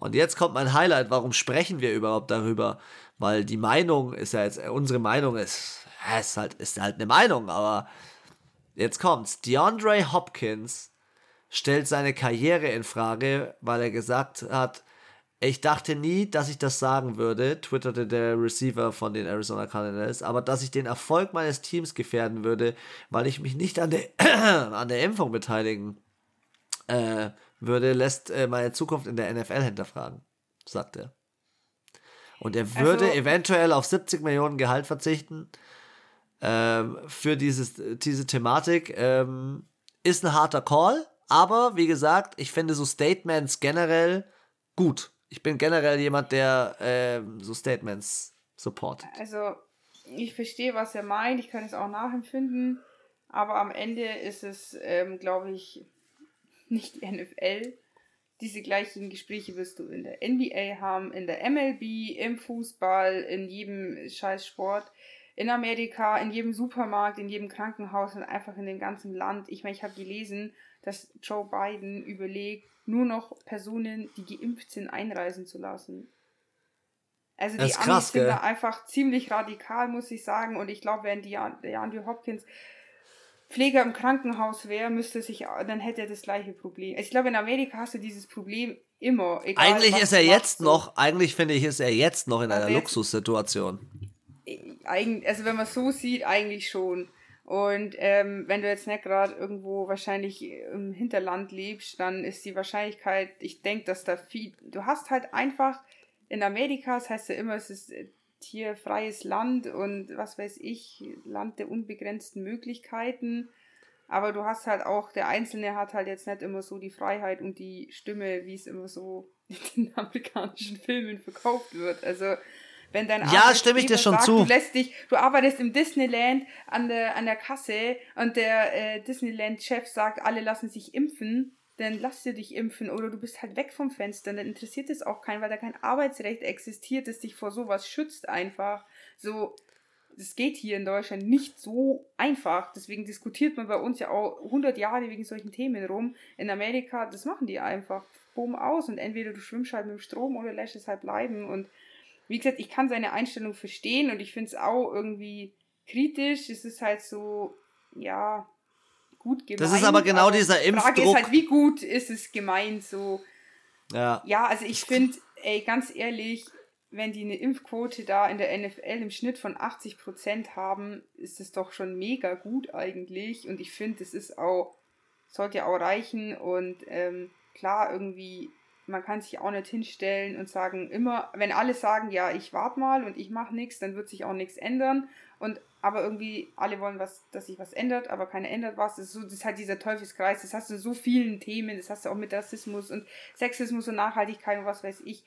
Und jetzt kommt mein Highlight, warum sprechen wir überhaupt darüber? Weil die Meinung ist ja jetzt, unsere Meinung ist, ist halt, ist halt eine Meinung, aber jetzt kommt's. DeAndre Hopkins stellt seine Karriere in Frage, weil er gesagt hat, ich dachte nie, dass ich das sagen würde, twitterte der Receiver von den Arizona Cardinals, aber dass ich den Erfolg meines Teams gefährden würde, weil ich mich nicht an der, an der Impfung beteiligen äh, würde, lässt äh, meine Zukunft in der NFL hinterfragen, sagt er. Und er würde also, eventuell auf 70 Millionen Gehalt verzichten ähm, für dieses, diese Thematik. Ähm, ist ein harter Call, aber wie gesagt, ich finde so Statements generell gut. Ich bin generell jemand, der ähm, so Statements supportet. Also, ich verstehe, was er meint. Ich kann es auch nachempfinden. Aber am Ende ist es, ähm, glaube ich, nicht die NFL. Diese gleichen Gespräche wirst du in der NBA haben, in der MLB, im Fußball, in jedem Scheißsport, in Amerika, in jedem Supermarkt, in jedem Krankenhaus und einfach in dem ganzen Land. Ich meine, ich habe gelesen, dass Joe Biden überlegt, nur noch Personen, die geimpft sind, einreisen zu lassen. Also die Amis sind da einfach ziemlich radikal, muss ich sagen. Und ich glaube, wenn die, der Andrew Hopkins Pfleger im Krankenhaus wäre, müsste sich, dann hätte er das gleiche Problem. Ich glaube, in Amerika hast du dieses Problem immer. Egal, eigentlich ist er jetzt noch, eigentlich finde ich, ist er jetzt noch in also einer Luxussituation. Also wenn man so sieht, eigentlich schon. Und ähm, wenn du jetzt nicht gerade irgendwo wahrscheinlich im Hinterland lebst, dann ist die Wahrscheinlichkeit, ich denke, dass da viel, du hast halt einfach in Amerika, das heißt ja immer, es ist hier freies Land und was weiß ich, Land der unbegrenzten Möglichkeiten. Aber du hast halt auch, der Einzelne hat halt jetzt nicht immer so die Freiheit und die Stimme, wie es immer so in den amerikanischen Filmen verkauft wird. Also, wenn dein ja, stimme ich dir schon sagt, zu. Du lässt dich, du arbeitest im Disneyland an der, an der Kasse und der äh, Disneyland-Chef sagt, alle lassen sich impfen, dann lass dir dich impfen oder du bist halt weg vom Fenster, dann interessiert es auch keinen, weil da kein Arbeitsrecht existiert, das dich vor sowas schützt einfach. So, das geht hier in Deutschland nicht so einfach. Deswegen diskutiert man bei uns ja auch 100 Jahre wegen solchen Themen rum. In Amerika, das machen die einfach. Boom aus und entweder du schwimmst halt mit dem Strom oder lässt es halt bleiben. Und wie gesagt, ich kann seine Einstellung verstehen und ich finde es auch irgendwie kritisch. Es ist halt so, ja, gut gemeint. Das ist aber genau aber dieser Impfdruck. Die Frage ist halt, wie gut ist es gemeint so. Ja. Ja, also ich finde, ey, ganz ehrlich, wenn die eine Impfquote da in der NFL im Schnitt von 80 Prozent haben, ist es doch schon mega gut eigentlich. Und ich finde, das ist auch, sollte ja auch reichen. Und ähm, klar, irgendwie, man kann sich auch nicht hinstellen und sagen, immer, wenn alle sagen, ja, ich warte mal und ich mache nichts, dann wird sich auch nichts ändern. Und aber irgendwie alle wollen was, dass sich was ändert, aber keiner ändert was. Das ist, so, das ist halt dieser Teufelskreis. Das hast du in so vielen Themen. Das hast du auch mit Rassismus und Sexismus und Nachhaltigkeit und was weiß ich.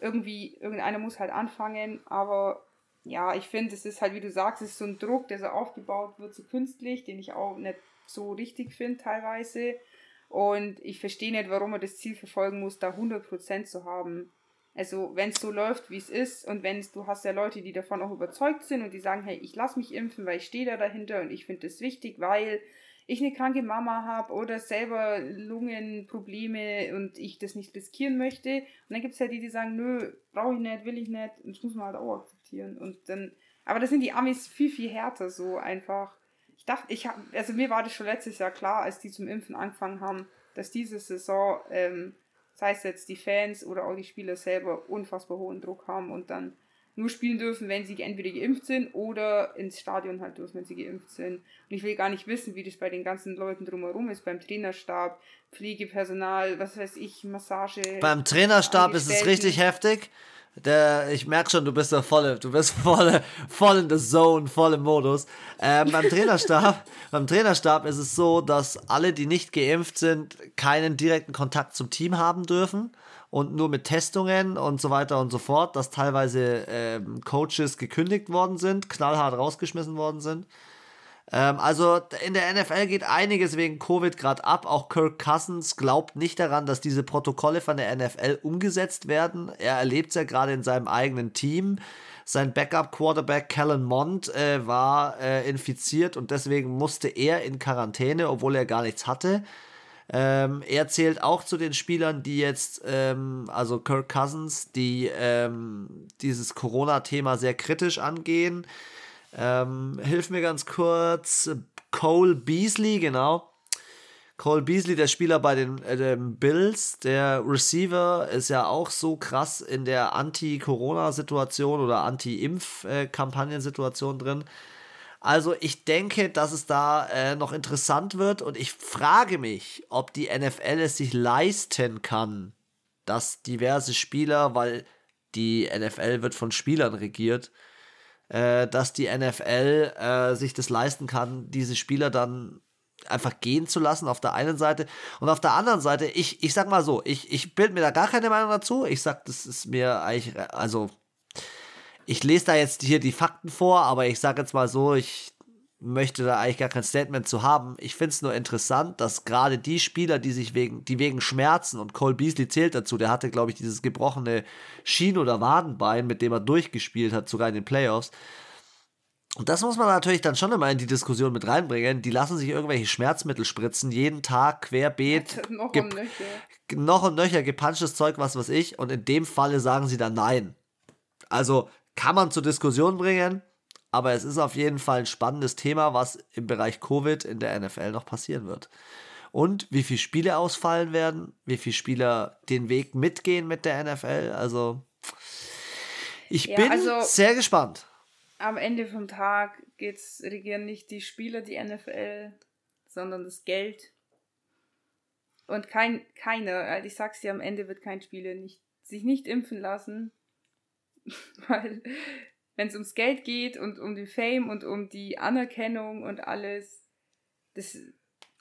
Irgendwie, irgendeiner muss halt anfangen, aber ja, ich finde, es ist halt, wie du sagst, es ist so ein Druck, der so aufgebaut wird, so künstlich, den ich auch nicht so richtig finde teilweise. Und ich verstehe nicht, warum man das Ziel verfolgen muss, da 100% zu haben. Also wenn es so läuft, wie es ist und wenn du hast ja Leute, die davon auch überzeugt sind und die sagen, hey, ich lasse mich impfen, weil ich stehe da dahinter und ich finde das wichtig, weil ich eine kranke Mama habe oder selber Lungenprobleme und ich das nicht riskieren möchte. Und dann gibt es ja die, die sagen, nö, brauche ich nicht, will ich nicht. Und das muss man halt auch akzeptieren. Und dann, aber das sind die Amis viel, viel härter so einfach. Ich dachte, ich habe, also mir war das schon letztes Jahr klar, als die zum Impfen angefangen haben, dass diese Saison ähm, sei es jetzt die Fans oder auch die Spieler selber, unfassbar hohen Druck haben und dann nur spielen dürfen, wenn sie entweder geimpft sind oder ins Stadion halt dürfen, wenn sie geimpft sind. Und ich will gar nicht wissen, wie das bei den ganzen Leuten drumherum ist, beim Trainerstab, Pflegepersonal, was weiß ich, Massage. Beim Trainerstab ist es richtig heftig. Der, ich merke schon, du bist da voll, du bist voll, voll in the zone, voll im Modus. Ähm, beim Trainerstab, beim Trainerstab ist es so, dass alle, die nicht geimpft sind, keinen direkten Kontakt zum Team haben dürfen und nur mit Testungen und so weiter und so fort, dass teilweise ähm, Coaches gekündigt worden sind, knallhart rausgeschmissen worden sind. Ähm, also in der NFL geht einiges wegen Covid gerade ab. Auch Kirk Cousins glaubt nicht daran, dass diese Protokolle von der NFL umgesetzt werden. Er erlebt es ja gerade in seinem eigenen Team. Sein Backup-Quarterback Kellen Mond äh, war äh, infiziert und deswegen musste er in Quarantäne, obwohl er gar nichts hatte. Ähm, er zählt auch zu den Spielern, die jetzt, ähm, also Kirk Cousins, die ähm, dieses Corona-Thema sehr kritisch angehen. Ähm, hilf mir ganz kurz. Cole Beasley, genau. Cole Beasley, der Spieler bei den äh, Bills, der Receiver, ist ja auch so krass in der Anti-Corona-Situation oder Anti-Impf-Kampagnen-Situation drin. Also ich denke, dass es da äh, noch interessant wird und ich frage mich, ob die NFL es sich leisten kann, dass diverse Spieler, weil die NFL wird von Spielern regiert, äh, dass die NFL äh, sich das leisten kann, diese Spieler dann einfach gehen zu lassen auf der einen Seite und auf der anderen Seite, ich, ich sag mal so, ich, ich bild mir da gar keine Meinung dazu. Ich sag, das ist mir eigentlich, also ich lese da jetzt hier die Fakten vor, aber ich sage jetzt mal so, ich möchte da eigentlich gar kein Statement zu haben. Ich finde es nur interessant, dass gerade die Spieler, die sich wegen, die wegen Schmerzen und Cole Beasley zählt dazu, der hatte, glaube ich, dieses gebrochene Schien- oder Wadenbein, mit dem er durchgespielt hat, sogar in den Playoffs. Und das muss man natürlich dann schon immer in die Diskussion mit reinbringen. Die lassen sich irgendwelche Schmerzmittel spritzen, jeden Tag querbeet. noch und nöcher. Noch und nöcher, gepanschtes Zeug, was weiß ich. Und in dem Falle sagen sie dann nein. Also kann man zur Diskussion bringen, aber es ist auf jeden Fall ein spannendes Thema, was im Bereich Covid in der NFL noch passieren wird. Und wie viele Spiele ausfallen werden, wie viele Spieler den Weg mitgehen mit der NFL. Also ich ja, bin also sehr gespannt. Am Ende vom Tag geht's, regieren nicht die Spieler die NFL, sondern das Geld. Und kein, keiner, ich sag's dir, am Ende wird kein Spieler nicht, sich nicht impfen lassen, Weil, wenn es ums Geld geht und um die Fame und um die Anerkennung und alles, das,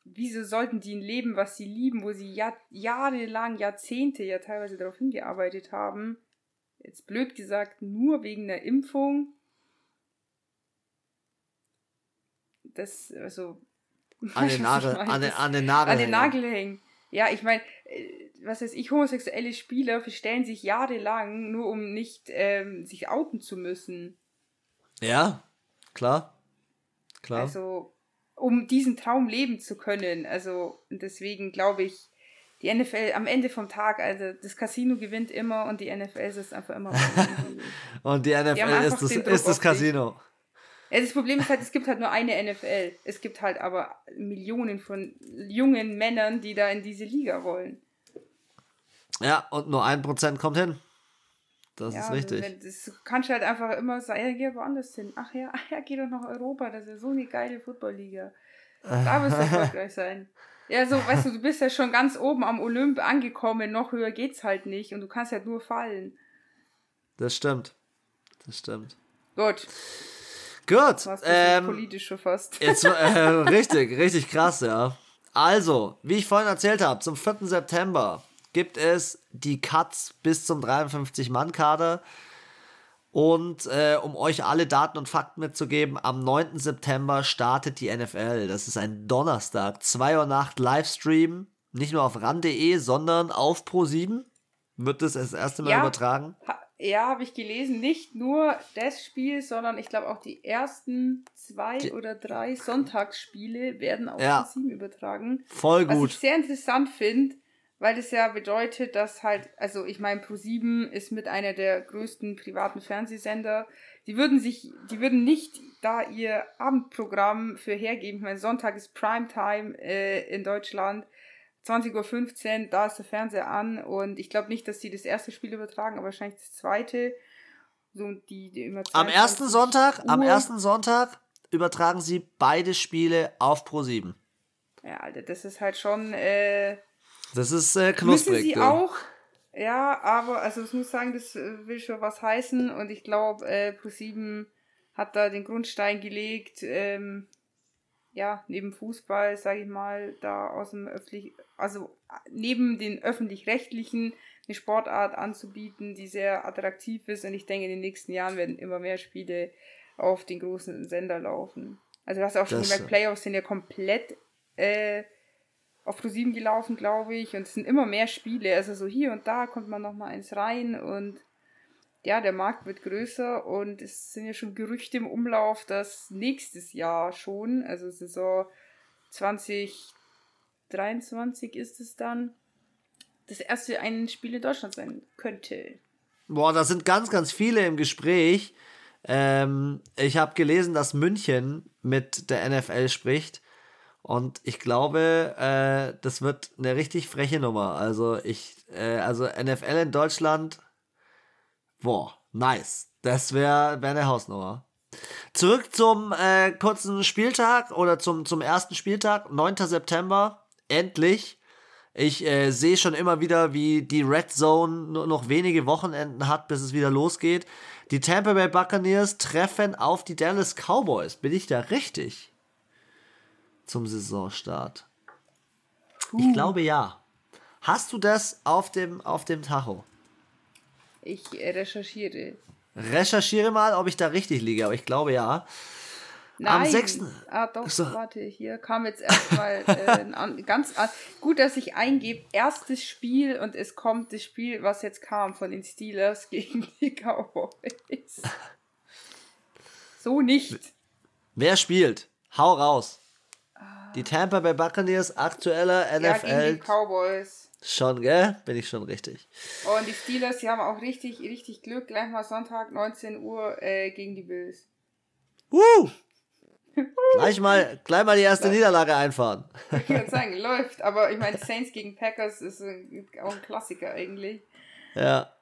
wieso sollten die ein Leben, was sie lieben, wo sie Jahr, jahrelang, Jahrzehnte ja teilweise darauf hingearbeitet haben, jetzt blöd gesagt, nur wegen der Impfung, das, also, an den Nagel, an den, an den Nagel, an den Nagel hängen. Ja, ich meine, äh, was weiß ich, homosexuelle Spieler verstellen sich jahrelang, nur um nicht ähm, sich outen zu müssen. Ja, klar. Klar. Also, um diesen Traum leben zu können. Also, deswegen glaube ich, die NFL am Ende vom Tag, also das Casino gewinnt immer und die NFL ist einfach immer. und die NFL die ist, das, ist das Casino. Ja, das Problem ist halt, es gibt halt nur eine NFL. Es gibt halt aber Millionen von jungen Männern, die da in diese Liga wollen. Ja, und nur ein Prozent kommt hin. Das ja, ist richtig. Wenn, das kannst du halt einfach immer sagen, ja, geh woanders hin. Ach ja, ach ja, geh doch nach Europa, das ist ja so eine geile Footballliga. Da wirst du erfolgreich sein. Ja, so, weißt du, du bist ja schon ganz oben am Olymp angekommen, noch höher geht's halt nicht und du kannst halt nur fallen. Das stimmt. Das stimmt. Gut. Gut. Ähm, politisch schon fast. Jetzt, äh, richtig, richtig krass, ja. Also, wie ich vorhin erzählt habe, zum 4. September gibt es die Cuts bis zum 53-Mann-Kader. Und äh, um euch alle Daten und Fakten mitzugeben, am 9. September startet die NFL. Das ist ein Donnerstag, 2 Uhr Nacht Livestream. Nicht nur auf ran.de, sondern auf Pro7 wird es das erste Mal ja, übertragen. Ha ja, habe ich gelesen. Nicht nur das Spiel, sondern ich glaube auch die ersten zwei die oder drei Sonntagsspiele werden auf ja. 7 übertragen. Voll gut. Was ich sehr interessant finde, weil das ja bedeutet, dass halt, also ich meine, Pro7 ist mit einer der größten privaten Fernsehsender. Die würden sich, die würden nicht da ihr Abendprogramm für hergeben. Ich meine, Sonntag ist Primetime äh, in Deutschland 20.15 Uhr, da ist der Fernseher an und ich glaube nicht, dass sie das erste Spiel übertragen, aber wahrscheinlich das zweite. So die, die immer am ersten Sonntag, Uhr. am ersten Sonntag übertragen sie beide Spiele auf Pro 7. Ja, Alter, das ist halt schon. Äh, das ist äh, knusprig. Müssen sie ja. auch. Ja, aber also ich muss sagen, das äh, will schon was heißen und ich glaube, äh, Pro 7 hat da den Grundstein gelegt. Ähm, ja, neben Fußball, sage ich mal, da aus dem öffentlich, also neben den öffentlich-rechtlichen eine Sportart anzubieten, die sehr attraktiv ist. Und ich denke, in den nächsten Jahren werden immer mehr Spiele auf den großen Sender laufen. Also du hast auch schon das, gemerkt, Playoffs sind ja komplett äh, auf ProSieben gelaufen, glaube ich. Und es sind immer mehr Spiele. Also so hier und da kommt man noch mal eins rein und ja, der Markt wird größer und es sind ja schon Gerüchte im Umlauf, dass nächstes Jahr schon, also Saison 2023 ist es dann, das erste ein Spiel in Deutschland sein könnte. Boah, da sind ganz, ganz viele im Gespräch. Ähm, ich habe gelesen, dass München mit der NFL spricht. Und ich glaube, äh, das wird eine richtig freche Nummer. Also ich, äh, also NFL in Deutschland, boah, nice. Das wäre wär eine Hausnummer. Zurück zum äh, kurzen Spieltag oder zum, zum ersten Spieltag, 9. September. Endlich. Ich äh, sehe schon immer wieder, wie die Red Zone nur noch wenige Wochenenden hat, bis es wieder losgeht. Die Tampa Bay Buccaneers treffen auf die Dallas Cowboys. Bin ich da richtig? Zum Saisonstart. Uh. Ich glaube ja. Hast du das auf dem, auf dem Tacho? Ich recherchiere. Recherchiere mal, ob ich da richtig liege, aber ich glaube ja. Nein. Am 6. Ah, doch, so. warte, hier kam jetzt erstmal äh, ganz gut, dass ich eingebe, erstes Spiel und es kommt das Spiel, was jetzt kam von den Steelers gegen die Cowboys. so nicht. Wer spielt? Hau raus. Die Tampa Bay Buccaneers, aktueller NFL. Ja, gegen die Cowboys. Schon, gell? Bin ich schon richtig. und die Steelers, die haben auch richtig, richtig Glück. Gleich mal Sonntag, 19 Uhr äh, gegen die Bills. Uh! gleich, mal, gleich mal die erste ja. Niederlage einfahren. Ich würde sagen, läuft. Aber ich meine, Saints gegen Packers ist ein, auch ein Klassiker eigentlich. Ja.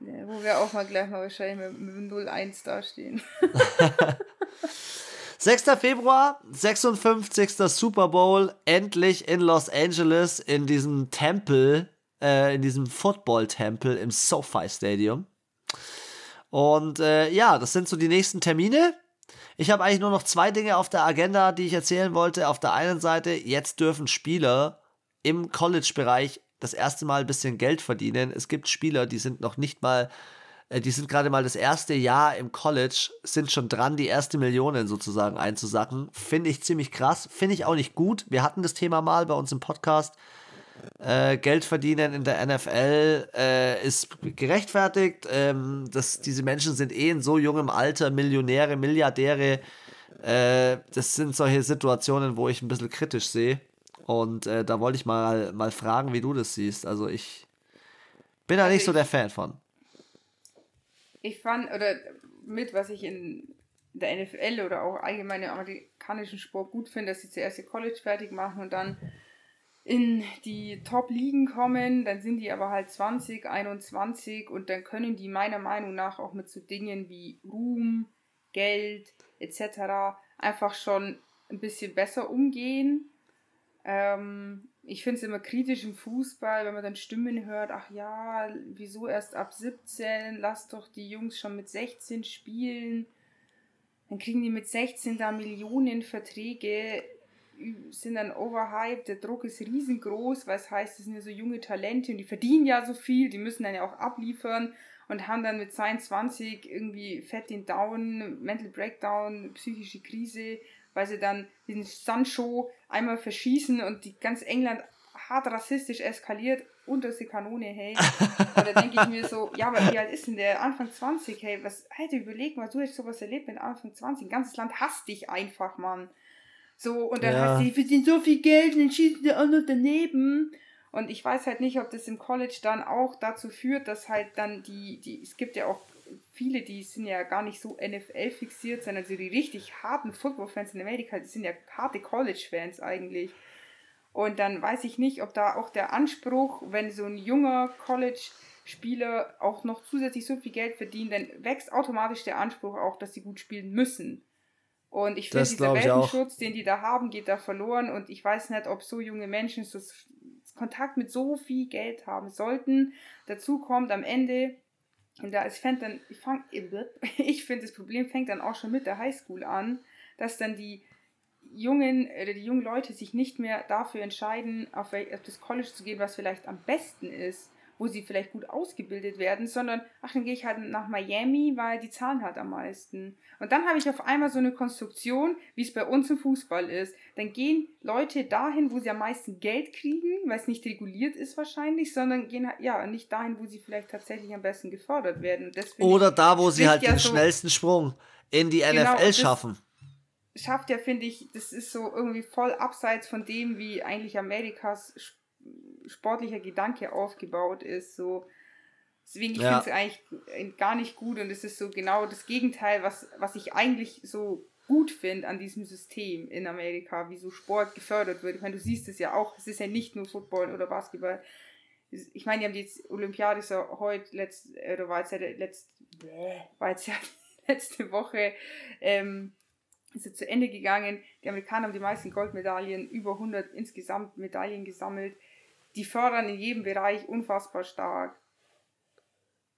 ja. Wo wir auch mal gleich mal wahrscheinlich mit, mit 0-1 dastehen. 6. Februar, 56. Super Bowl, endlich in Los Angeles in diesem Tempel, äh, in diesem Football-Tempel im SoFi Stadium. Und äh, ja, das sind so die nächsten Termine. Ich habe eigentlich nur noch zwei Dinge auf der Agenda, die ich erzählen wollte. Auf der einen Seite, jetzt dürfen Spieler im College-Bereich das erste Mal ein bisschen Geld verdienen. Es gibt Spieler, die sind noch nicht mal, die sind gerade mal das erste Jahr im College, sind schon dran, die erste Millionen sozusagen einzusacken. Finde ich ziemlich krass. Finde ich auch nicht gut. Wir hatten das Thema mal bei uns im Podcast. Äh, Geld verdienen in der NFL äh, ist gerechtfertigt. Ähm, das, diese Menschen sind eh in so jungem Alter Millionäre, Milliardäre. Äh, das sind solche Situationen, wo ich ein bisschen kritisch sehe. Und äh, da wollte ich mal, mal fragen, wie du das siehst. Also ich bin da also nicht so der Fan von. Ich fand, oder mit, was ich in der NFL oder auch allgemein im amerikanischen Sport gut finde, dass sie zuerst ihr College fertig machen und dann in die Top-Ligen kommen, dann sind die aber halt 20, 21 und dann können die meiner Meinung nach auch mit so Dingen wie Ruhm, Geld etc. einfach schon ein bisschen besser umgehen. Ähm, ich finde es immer kritisch im Fußball, wenn man dann Stimmen hört, ach ja, wieso erst ab 17, lass doch die Jungs schon mit 16 spielen. Dann kriegen die mit 16 da Millionen Verträge sind dann overhyped, der Druck ist riesengroß, weil es heißt, das sind ja so junge Talente und die verdienen ja so viel, die müssen dann ja auch abliefern und haben dann mit 22 irgendwie fett den Down, Mental Breakdown, psychische Krise, weil sie dann diesen Sancho einmal verschießen und die ganz England hart rassistisch eskaliert unter die Kanone, hey. Und da denke ich mir so, ja, aber wie alt ist denn der? Anfang 20, hey, was, Alter, überleg mal, du hast sowas erlebt mit Anfang 20, ein ganzes Land hasst dich einfach, Mann. So, und dann ja. heißt sie, verdienen so viel Geld und dann schießen die auch noch daneben. Und ich weiß halt nicht, ob das im College dann auch dazu führt, dass halt dann die, die, es gibt ja auch viele, die sind ja gar nicht so NFL fixiert, sondern so die richtig harten Football-Fans in Amerika, die sind ja harte College-Fans eigentlich. Und dann weiß ich nicht, ob da auch der Anspruch, wenn so ein junger College-Spieler auch noch zusätzlich so viel Geld verdient, dann wächst automatisch der Anspruch auch, dass sie gut spielen müssen. Und ich finde, dieser Welpenschutz, den die da haben, geht da verloren. Und ich weiß nicht, ob so junge Menschen so Kontakt mit so viel Geld haben sollten. Dazu kommt am Ende, und da ist fängt dann, ich, fang, ich finde, das Problem fängt dann auch schon mit der Highschool an, dass dann die jungen oder die jungen Leute sich nicht mehr dafür entscheiden, auf, auf das College zu gehen, was vielleicht am besten ist wo sie vielleicht gut ausgebildet werden, sondern, ach, dann gehe ich halt nach Miami, weil die zahlen halt am meisten. Und dann habe ich auf einmal so eine Konstruktion, wie es bei uns im Fußball ist. Dann gehen Leute dahin, wo sie am meisten Geld kriegen, weil es nicht reguliert ist wahrscheinlich, sondern gehen ja nicht dahin, wo sie vielleicht tatsächlich am besten gefördert werden. Oder da, wo sie halt ja den so, schnellsten Sprung in die genau, NFL schaffen schafft ja, finde ich, das ist so irgendwie voll abseits von dem, wie eigentlich Amerikas sportlicher Gedanke aufgebaut ist. So. Deswegen, ich ja. finde es eigentlich gar nicht gut und es ist so genau das Gegenteil, was, was ich eigentlich so gut finde an diesem System in Amerika, wie so Sport gefördert wird. Ich meine, du siehst es ja auch, es ist ja nicht nur Football oder Basketball. Ich meine, die haben die Olympiade so heute, letzt, oder war jetzt ja letzt, war jetzt ja letzte Woche ähm, ist jetzt zu Ende gegangen. Die Amerikaner haben die meisten Goldmedaillen, über 100 insgesamt Medaillen gesammelt. Die fördern in jedem Bereich unfassbar stark.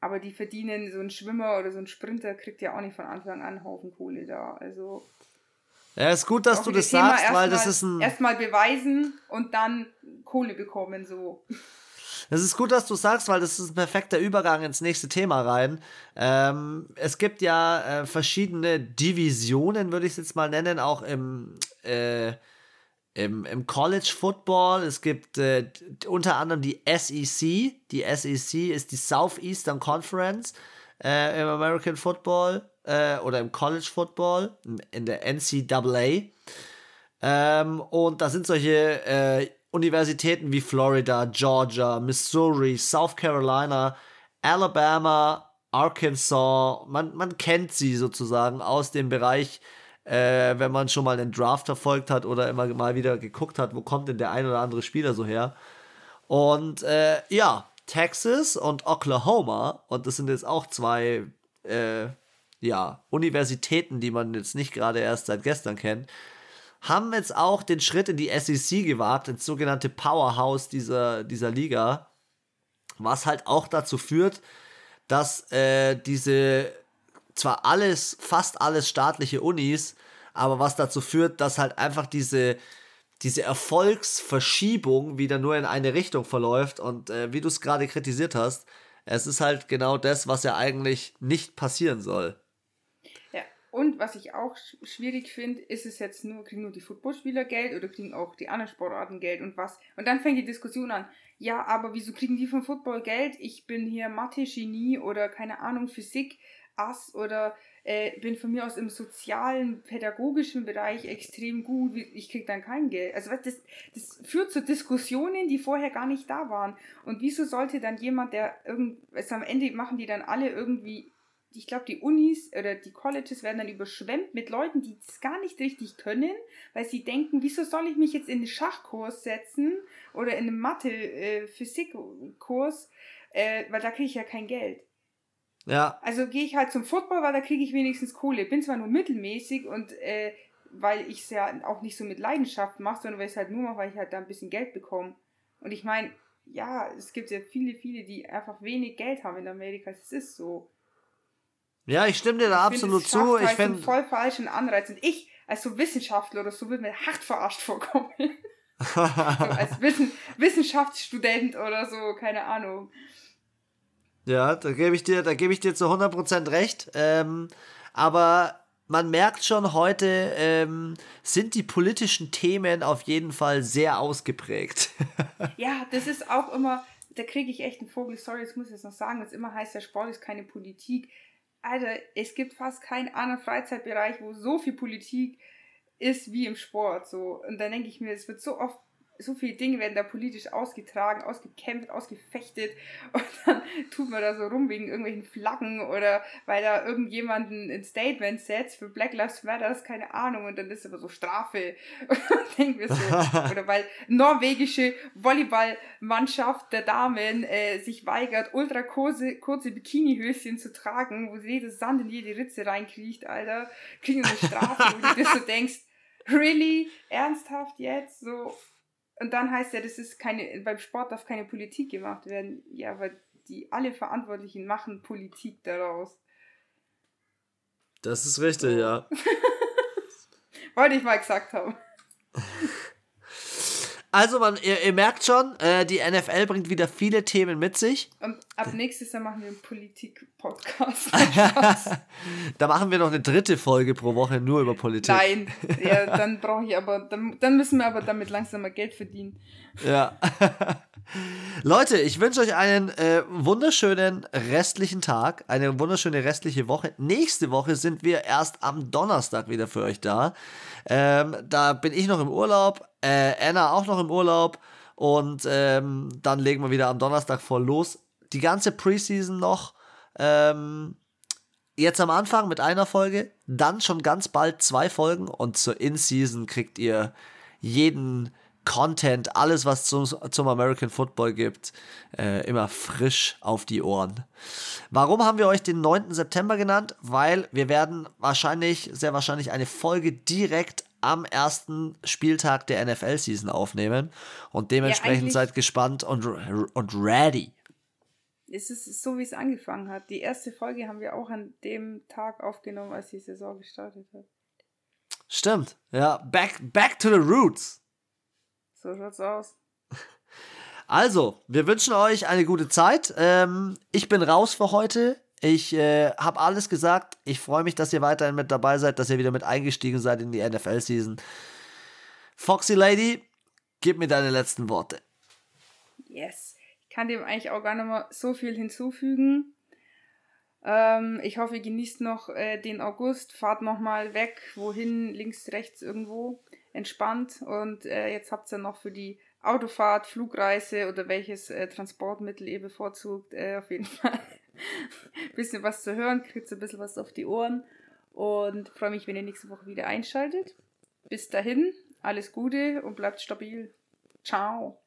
Aber die verdienen, so ein Schwimmer oder so ein Sprinter kriegt ja auch nicht von Anfang an einen Haufen Kohle da. Also. Ja, ist gut, dass du das Thema sagst, weil das ist ein. Erstmal beweisen und dann Kohle bekommen, so. Das ist gut, dass du sagst, weil das ist ein perfekter Übergang ins nächste Thema rein. Ähm, es gibt ja äh, verschiedene Divisionen, würde ich es jetzt mal nennen, auch im, äh, im, im College Football. Es gibt äh, unter anderem die SEC. Die SEC ist die Southeastern Conference äh, im American Football äh, oder im College Football, in der NCAA. Ähm, und da sind solche äh, Universitäten wie Florida, Georgia, Missouri, South Carolina, Alabama, Arkansas, man, man kennt sie sozusagen aus dem Bereich, äh, wenn man schon mal den Draft verfolgt hat oder immer mal wieder geguckt hat, wo kommt denn der ein oder andere Spieler so her. Und äh, ja, Texas und Oklahoma, und das sind jetzt auch zwei äh, ja, Universitäten, die man jetzt nicht gerade erst seit gestern kennt, haben jetzt auch den Schritt in die SEC gewagt, ins sogenannte Powerhouse dieser, dieser Liga, was halt auch dazu führt, dass äh, diese zwar alles, fast alles staatliche Unis, aber was dazu führt, dass halt einfach diese, diese Erfolgsverschiebung wieder nur in eine Richtung verläuft und äh, wie du es gerade kritisiert hast, es ist halt genau das, was ja eigentlich nicht passieren soll. Und was ich auch schwierig finde, ist es jetzt nur, kriegen nur die Footballspieler Geld oder kriegen auch die anderen Sportarten Geld und was? Und dann fängt die Diskussion an, ja, aber wieso kriegen die vom Football Geld? Ich bin hier Mathe-Genie oder keine Ahnung, Physik, Ass oder äh, bin von mir aus im sozialen, pädagogischen Bereich extrem gut, ich krieg dann kein Geld. Also das, das führt zu Diskussionen, die vorher gar nicht da waren. Und wieso sollte dann jemand, der irgend, also am Ende machen die dann alle irgendwie ich glaube, die Unis oder die Colleges werden dann überschwemmt mit Leuten, die es gar nicht richtig können, weil sie denken, wieso soll ich mich jetzt in den Schachkurs setzen oder in einen Mathe-Physik-Kurs, äh, weil da kriege ich ja kein Geld. Ja. Also gehe ich halt zum Football, weil da kriege ich wenigstens Kohle. Bin zwar nur mittelmäßig und äh, weil ich es ja auch nicht so mit Leidenschaft mache, sondern weil ich es halt nur mache, weil ich halt da ein bisschen Geld bekomme. Und ich meine, ja, es gibt ja viele, viele, die einfach wenig Geld haben in Amerika. Es ist so. Ja, ich stimme dir da ich absolut find, zu. Ich halt finde voll falschen Anreiz. Und ich als so Wissenschaftler oder so würde mir hart verarscht vorkommen. so als Wissen, Wissenschaftsstudent oder so, keine Ahnung. Ja, da gebe ich dir, da gebe ich dir zu 100% recht. Ähm, aber man merkt schon heute, ähm, sind die politischen Themen auf jeden Fall sehr ausgeprägt. ja, das ist auch immer, da kriege ich echt einen Vogel. Sorry, das muss ich jetzt noch sagen, das immer heißt, der Sport ist keine Politik. Alter, es gibt fast keinen anderen Freizeitbereich, wo so viel Politik ist wie im Sport. So. Und dann denke ich mir, es wird so oft so viele Dinge werden da politisch ausgetragen, ausgekämpft, ausgefechtet und dann tut man da so rum wegen irgendwelchen Flaggen oder weil da irgendjemanden ein Statement setzt für Black Lives Matter, keine Ahnung und dann ist aber so Strafe und dann denken wir so, oder weil norwegische Volleyballmannschaft der Damen äh, sich weigert, ultra kurze, kurze Bikinihöschen zu tragen, wo sie jedes Sand in jede Ritze reinkriecht, Alter, kriegen eine Strafe, wo du dir so denkst, really? Ernsthaft jetzt? So, und dann heißt ja, das ist keine, beim Sport darf keine Politik gemacht werden. Ja, weil die alle Verantwortlichen machen Politik daraus. Das ist richtig, ja. Wollte ich mal gesagt haben. Also, man, ihr, ihr merkt schon, äh, die NFL bringt wieder viele Themen mit sich. Und ab nächstes Jahr machen wir einen Politik-Podcast. da machen wir noch eine dritte Folge pro Woche nur über Politik. Nein, ja, dann brauche ich aber, dann, dann müssen wir aber damit langsam mal Geld verdienen. Ja. Leute, ich wünsche euch einen äh, wunderschönen restlichen Tag, eine wunderschöne restliche Woche. Nächste Woche sind wir erst am Donnerstag wieder für euch da. Ähm, da bin ich noch im Urlaub, äh, Anna auch noch im Urlaub und ähm, dann legen wir wieder am Donnerstag voll los. Die ganze Preseason noch. Ähm, jetzt am Anfang mit einer Folge, dann schon ganz bald zwei Folgen und zur In-Season kriegt ihr jeden Content, alles, was zum, zum American Football gibt, äh, immer frisch auf die Ohren. Warum haben wir euch den 9. September genannt? Weil wir werden wahrscheinlich, sehr wahrscheinlich eine Folge direkt am ersten Spieltag der NFL-Season aufnehmen. Und dementsprechend ja, seid gespannt und, und ready. Es ist so, wie es angefangen hat. Die erste Folge haben wir auch an dem Tag aufgenommen, als die Saison gestartet hat. Stimmt, ja. Back, back to the roots. So schaut's aus. Also, wir wünschen euch eine gute Zeit. Ähm, ich bin raus für heute. Ich äh, habe alles gesagt. Ich freue mich, dass ihr weiterhin mit dabei seid, dass ihr wieder mit eingestiegen seid in die NFL-Season. Foxy Lady, gib mir deine letzten Worte. Yes. Ich kann dem eigentlich auch gar nicht mehr so viel hinzufügen. Ähm, ich hoffe, ihr genießt noch äh, den August. Fahrt nochmal weg. Wohin? Links, rechts, irgendwo. Entspannt. Und äh, jetzt habt ihr noch für die Autofahrt, Flugreise oder welches äh, Transportmittel ihr bevorzugt, äh, auf jeden Fall ein bisschen was zu hören, kriegt ein bisschen was auf die Ohren und freue mich, wenn ihr nächste Woche wieder einschaltet. Bis dahin, alles Gute und bleibt stabil. Ciao.